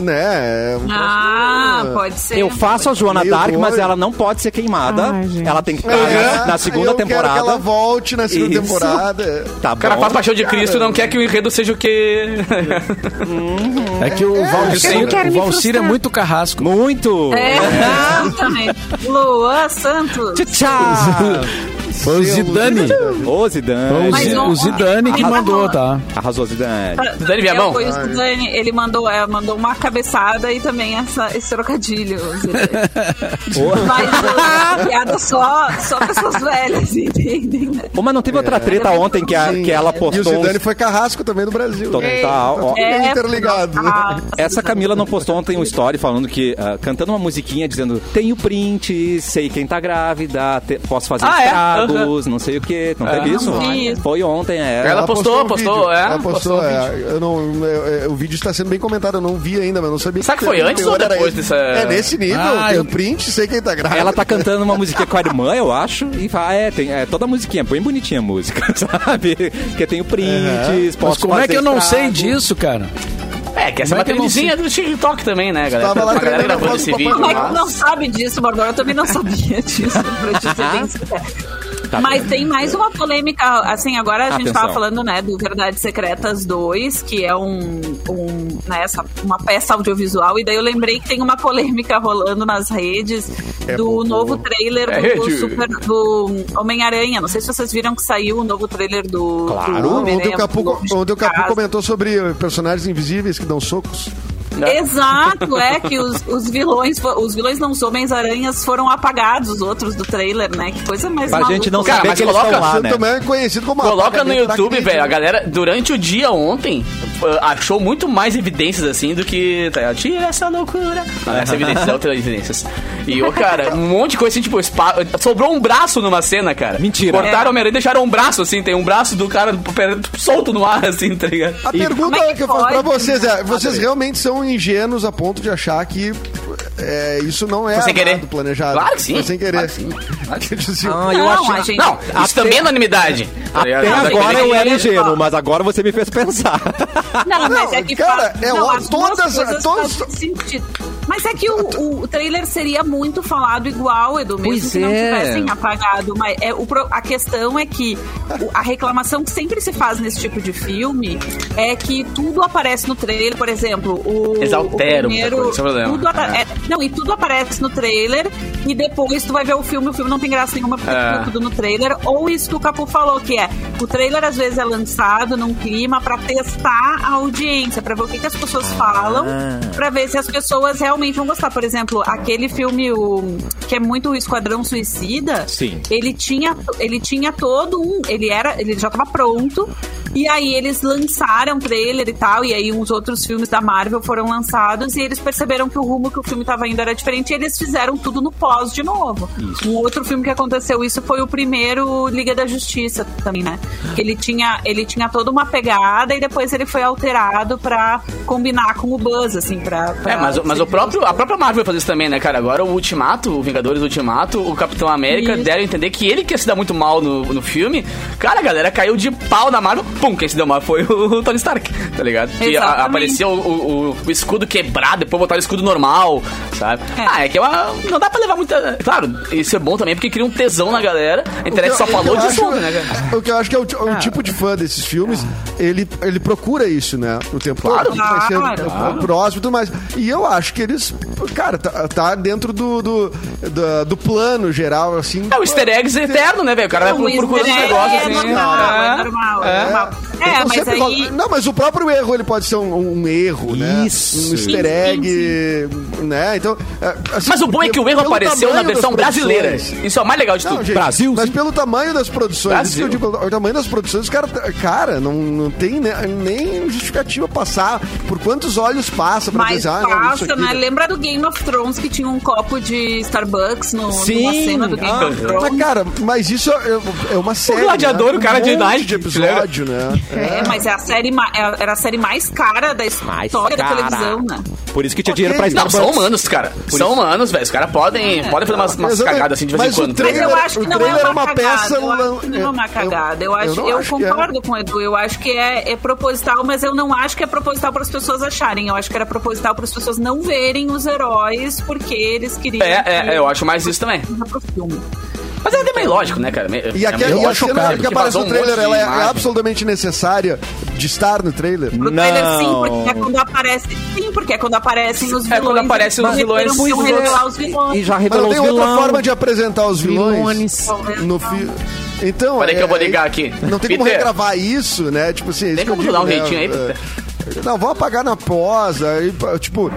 F: né, é um
D: Ah, pode ser.
A: Eu faço a Joana Dark, mas ela não pode ser queimada.
B: Ai,
A: ela tem que estar
F: É,
A: na segunda
F: eu quero
A: temporada.
F: que ela volte na segunda
A: Isso.
F: temporada.
A: Tá
C: O cara
A: bom.
C: faz Paixão de Cristo não quer que o enredo seja o que...
E: É que o
B: eu
E: Valcir, o é
B: frustrar.
E: muito carrasco.
A: Muito!
D: É, exatamente. Luan Santos.
A: Tchau!
E: Foi o Zidane.
A: Ô, Zidane.
E: Foi o, o Zidane que
D: Arrasou.
E: mandou, tá?
A: Arrasou, Zidane.
C: Dani Viamão?
D: É, Foi o Zidane, ele mandou, é, mandou uma cabeçada e também essa, esse trocadilho. Zidane. Mas uh, piada só, só pessoas velhas, entendem? né?
A: Ô, mas não teve outra treta ontem que, a-
F: Sim.
A: que ela
F: E o
A: postou
F: Zidane foi carrasco também no Brasil.
A: Total, ó.
F: É, interligado.
D: ah,
A: Essa Camila não postou ontem um story falando que, ah, cantando uma musiquinha dizendo tenho print, sei quem tá grávida, te- posso fazer
C: Ah, é?
A: não sei o que. Não teve isso? Foi ontem, é.
C: Ela postou,
F: um
C: postou,
F: vídeo.
C: é,
F: Ela postou,
C: postou um
F: é. Eu não, eu- eu- o vídeo está sendo bem comentado, eu não vi ainda, mas não sabia
C: Será que foi antes ou depois dessa-
F: É nesse nível,
E: Ah,
F: tem o print, sei quem tá grávida.
A: Ela tá cantando uma musiquinha com a irmã, eu acho, e vai, é, tem, é toda a musiquinha, bem bonitinha a música, sabe? Porque tem o prints, posso
E: Mas como é que eu não sei disso, cara?
C: É, que essa é uma
E: é que
C: do TikTok também, né, galera?
F: Tava lá
C: Uma galera
F: a
C: gravando esse vídeo.
D: Como é que não sabe disso, Bárbara? Eu também não sabia disso, bem.
A: Tá
D: Mas
A: vendo?
D: tem mais uma polêmica, assim, agora a gente
A: Atenção.
D: tava falando, né, do Verdades Secretas 2, que é um, um né, essa, uma peça audiovisual, e daí eu lembrei que tem uma polêmica rolando nas redes
F: É
D: do
F: bom,
D: novo trailer
C: É
D: do,
C: rede.
D: super, do Homem-Aranha. Não sei se vocês viram que saiu o novo trailer do,
A: Claro.
D: do
F: Ontem o Capu, ontem o Capu comentou sobre personagens invisíveis que dão socos.
D: Exato, é que os, os vilões, os vilões não são Homens-Aranhas foram apagados, os outros do trailer, né? Que coisa mais
A: Pra
D: maluca.
A: gente não
C: Cara,
A: saber
C: mas
A: que eles
C: coloca-
A: estão lá, né?
F: também é conhecido como
C: Coloca no YouTube, velho. A galera, durante o dia ontem, achou muito mais evidências assim do que. Tá? Tira essa loucura. Não, essa evidência, é outra evidências. E, ô, cara, um monte de coisa assim, tipo, spa- sobrou um braço numa cena, cara.
A: Mentira.
C: Cortaram
D: É.
C: o Homem-Aranha e deixaram um braço, assim, tem um braço do cara solto no ar, assim, tá ligado?
F: A
A: E-
F: pergunta
D: é que
F: que eu faço pra vocês é: vocês realmente são ingênuos a ponto de achar que é, isso não é
C: sem querer.
F: planejado?
C: Claro que sim.
F: Foi sem querer.
C: Claro que sim. Claro que sim.
F: Tipo assim,
A: Ah, eu
D: Não,
A: acho...
D: a gente-
C: Não, isso também é unanimidade. ligado?
A: Até agora
C: aquele-
A: eu era ingênuo, mas agora você me fez pensar.
D: Não, mas é que
F: cara,
D: faz-
F: é
D: não,
F: todas- todas-
D: fazem sentido. Mas é que o, o trailer seria muito falado igual, Edu, mesmo
A: Pois
D: se não
A: é.
D: tivessem apagado. Mas é, o, pro- a questão é que a reclamação que sempre se faz nesse tipo de filme é que tudo aparece no trailer, por exemplo, o.
C: Eles alteram
D: o primeiro,
C: coisa, é
D: tudo apa- é, não, e tudo aparece no trailer e depois tu vai ver o filme, o filme não tem graça nenhuma porque
C: É.
D: tudo no trailer. Ou isso que o Capu falou, que é o trailer às vezes é lançado num clima pra testar a audiência, pra ver o que, que as pessoas falam, pra ver se as pessoas realmente vão gostar. Por exemplo, aquele filme o, que é muito o Esquadrão Suicida,
A: Sim.
D: ele tinha, ele tinha todo um. Ele era. Ele já tava pronto. E aí eles lançaram trailer e tal. E aí uns outros filmes da Marvel foram lançados. E eles perceberam que o rumo que o filme tava indo era diferente. E eles fizeram tudo no pós de novo. Um outro filme que aconteceu isso foi o primeiro Liga da Justiça também, né? Que ele tinha, ele tinha toda uma pegada e depois ele foi alterado pra combinar com o Buzz, assim, pra. pra
C: É, mas, mas o próprio, a própria Marvel vai fazer isso também, né, cara? Agora o Ultimato, o Vingadores Ultimato, o Capitão América
D: Isso.
C: deram a entender que ele que ia se dar muito mal no, no filme. Cara, a galera caiu de pau na Marvel. Pum, quem se deu mal foi o, Tony Stark, tá ligado? Que a- apareceu o, o- o escudo quebrado, depois botaram o escudo normal, sabe?
D: É.
C: Ah, é que é uma, não dá pra levar muita... Claro, isso é bom também, porque cria um tesão na galera. A internet só falou disso
F: acho-
C: né, cara?
F: O que eu acho que é o, o tipo de fã desses filmes, ele, ele procura isso, né? O tempo
C: Claro.
F: todo. vai ser
D: Claro.
F: próximo e tudo mais. E eu acho que eles, cara, tá, tá dentro do, do, do, do plano geral, assim.
C: É o easter eggs eterno, né, velho? O cara vai pro- procurando os negócios,
D: é
C: assim.
D: normal, é,
C: É.
D: normal, é,
C: É.
D: É,
F: Então
D: mas aí.
F: Não, mas o próprio erro ele pode ser um, um erro, né?
A: Isso.
F: Um easter
D: Sim,
F: egg, né? Então. é, assim,
C: Mas o bom é que o erro apareceu na versão brasileira. Isso é o mais legal de
F: Não,
C: tudo.
F: gente,
A: Brasil,
F: Mas
A: sim.
F: pelo tamanho das produções, isso que eu digo, o tamanho das produções, os caras, cara, não, não tem ne- nem justificativa passar por quantos olhos passa pra
D: Mas
F: dizer, ah, não,
D: passa,
F: aqui-
D: né? Lembra do Game of Thrones que tinha um copo de Starbucks no,
A: Sim.
D: numa cena do Game
A: Ah.
D: of
F: Mas,
D: Thrones?
F: cara, mas isso é, é uma série.
C: gladiador,
F: né?
C: o cara
F: um
C: de Night,
F: de episódio, né?
D: É, mas é a série é- era a série mais cara da
A: Mais
D: história da televisão, né?
A: Por isso que tinha dinheiro pra
C: Não,
A: Starbucks.
C: são humanos, cara. são humanos, velho. Os caras podem, podem fazer umas, umas cagadas assim de vez em quando.
F: trailer-
D: Mas eu acho que não é uma,
F: é peça
D: Eu acho
F: lan-
D: que não é uma cagada. Eu, acho,
F: não
D: eu,
F: é.
D: concordo com o Edu. Eu acho que é, é proposital, mas eu não acho que é proposital para as pessoas acharem. Eu acho que era proposital para as pessoas não verem os heróis porque eles queriam.
C: É, é, é, eu acho mais isso também.
D: pro filme.
C: Mas é até meio lógico, né, cara?
F: E, aqui,
C: é
F: e a cena que
C: porque
F: aparece no
C: um
F: trailer,
C: de
F: ela é, é
C: imagem.
F: absolutamente necessária De estar no trailer?
D: No trailer, sim,
A: Não.
D: porque é quando aparece. Sim, porque é quando aparecem os vilões.
C: É quando aparecem os vilões.
D: que
A: é.
D: revelar os vilões.
A: E já
F: Mas
A: revelou
F: não
A: os
F: tem outra
A: vilões.
F: forma de apresentar os vilões.
B: Vilões.
F: No fi... Então,
C: Peraí que eu vou ligar aqui.
F: Não tem como
C: Peter.
F: regravar isso, né? Tipo assim, é
C: Tem
F: que eu
C: como dar um jeitinho aí,
F: é,
C: Peter?
F: Não, vamos apagar na pós. Aí, tipo,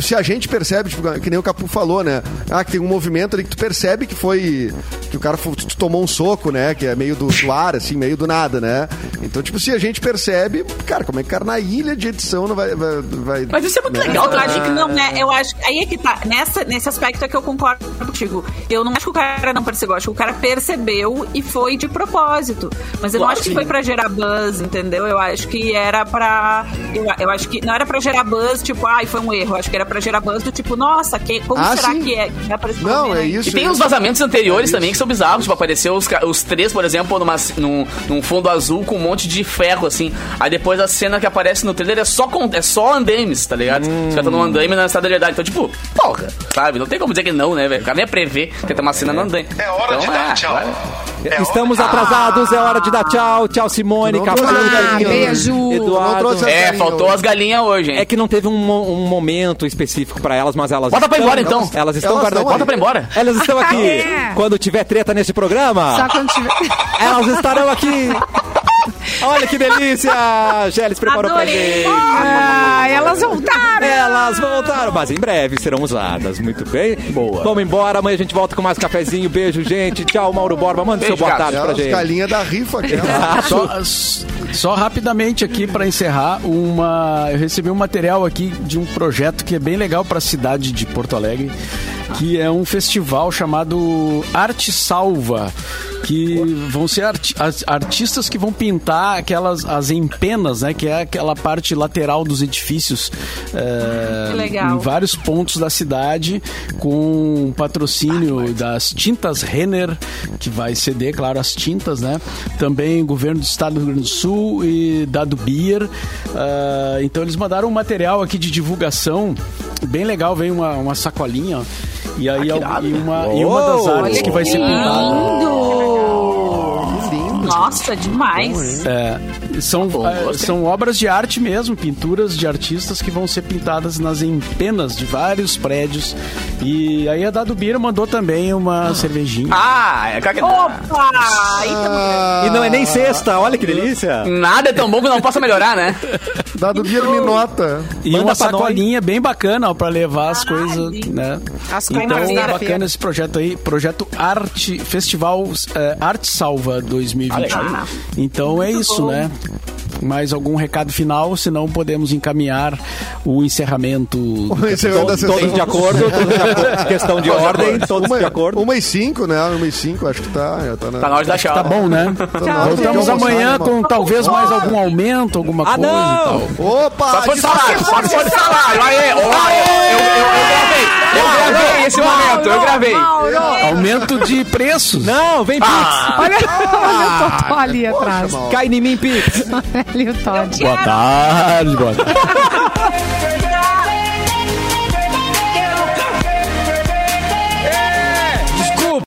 F: se a gente percebe, tipo, que nem o Capu falou, né? Ah, que tem um movimento ali que tu percebe que foi. Que o cara tomou um soco, né? Que é meio do, do ar, assim, meio do nada, né? Então, tipo, se a gente percebe, cara, como é que cara na ilha de edição não vai. vai, vai
C: Mas isso é muito
F: né?
C: legal,
D: Eu acho que não, né? Eu acho aí é que tá. Nessa, nesse aspecto é que eu concordo contigo. Eu não acho que o cara não percebeu, eu acho que o cara percebeu e foi de propósito. Mas eu não
C: Claro
D: acho que
C: que
D: foi
C: sim.
D: pra gerar buzz, entendeu? Eu acho que era pra. Eu, eu acho que não era pra gerar buzz, tipo, ai, foi um erro. Eu acho que era pra gerar buzz do tipo, nossa, que, como
F: Ah,
D: será
F: sim.
D: que é? que
F: Não, é
D: mina?
F: isso.
C: E tem
F: isso.
C: uns vazamentos anteriores
F: É
C: também que são bizarros. Tipo, apareceu os, os três, por exemplo, numa, num, num fundo azul com um monte de ferro, assim. Aí depois a cena que aparece no trailer é só, com, é só andames, tá ligado?
F: Hum.
C: Os caras estão no andame na estrada da verdade. Então, tipo, porra, sabe? Não tem como dizer que não, né, velho? O cara nem ia prever que tem uma cena no andame.
G: É hora de
C: Então,
G: dar
C: é,
G: tchau.
C: vai.
G: É
A: Estamos
G: hora-
A: atrasados, é hora de dar tchau. Tchau, Simone,
F: Não
A: Capu,
F: trouxe as
B: Ah, beijo.
A: Eduardo.
C: É, faltou
F: hoje.
C: as galinhas hoje, hein?
A: É que não teve um, um momento específico pra elas, mas elas
C: Bota pra
A: estão-
C: embora, então.
A: Elas estão
F: Elas estão
C: Bota pra embora.
A: Elas estão aqui.
B: É.
A: Quando tiver treta nesse programa,
B: Só quando tiver.
A: elas estarão aqui. Olha que delícia! Gélis preparou pra
D: Adorei.
A: gente.
B: Ah, elas voltaram.
A: Elas voltaram, mas em breve serão usadas. Muito bem. Boa. Vamos embora. Amanhã a gente volta com mais cafezinho. Beijo, gente. Tchau, Mauro Borba. Manda
C: Beijo,
A: seu boa tarde pra gente.
F: galinhas da rifa aquela.
E: Só, só rapidamente aqui para encerrar, uma, eu recebi um material aqui de um projeto que é bem legal para a cidade de Porto Alegre, que é um festival chamado Arte Salva, que vão ser arti- as- artistas que vão pintar aquelas as empenas, né, que é aquela parte lateral dos edifícios, é,
D: Que legal.
E: em vários pontos da cidade, com patrocínio das tintas Renner, que vai ceder, claro, as tintas, né? Também governo do estado do Rio Grande do Sul e Dado Beer. Ah, então eles mandaram um material aqui de divulgação bem legal, vem uma, uma sacolinha. E aí al- e uma, e uma das artes que vai ser pintada.
D: Nossa, demais.
E: É, são,
C: bom,
E: é, são obras de arte mesmo, pinturas de artistas que vão ser pintadas nas empenas de vários prédios. E aí a Dado Bira mandou também uma cervejinha.
C: Ah, é que
D: Opa! Tamo-
F: Ah,
A: E não é nem sexta. Olha que delícia.
C: Nada é tão bom que não possa melhorar, né?
F: Dado me nota.
E: E
A: Manda
E: uma sacolinha bem bacana ó, pra levar as coisas, né?
B: As
E: então,
B: da
E: bacana
B: feira.
E: esse projeto aí, projeto Arte Festival é, Arte Salva 2021.
C: legal.
E: então é isso, né? Mais algum recado final, senão podemos encaminhar o encerramento.
F: O da
A: Todos, de acordo, todos de acordo. Questão de ordem, todos
F: Uma,
A: de acordo.
F: uma e cinco, né? Uma e cinco, acho que tá. Tá, na,
C: Tá na hora dar tchau.
E: Tá bom, né?
F: tá
E: Voltamos amanhã com talvez mais algum aumento, alguma
A: Ah,
E: coisa e
A: não!
E: tal.
F: Opa!
C: Só se for de salário, só se for de salário. Aê, ó, aê, eu, eu, eu gravei. Eu gravei esse momento, eu gravei.
E: Aumento de preços.
A: Não, vem Pix.
B: Olha, olha o Totó ali atrás.
A: Cai em mim, Pix.
B: Ali o Todd.
E: Boa tarde, boa tarde.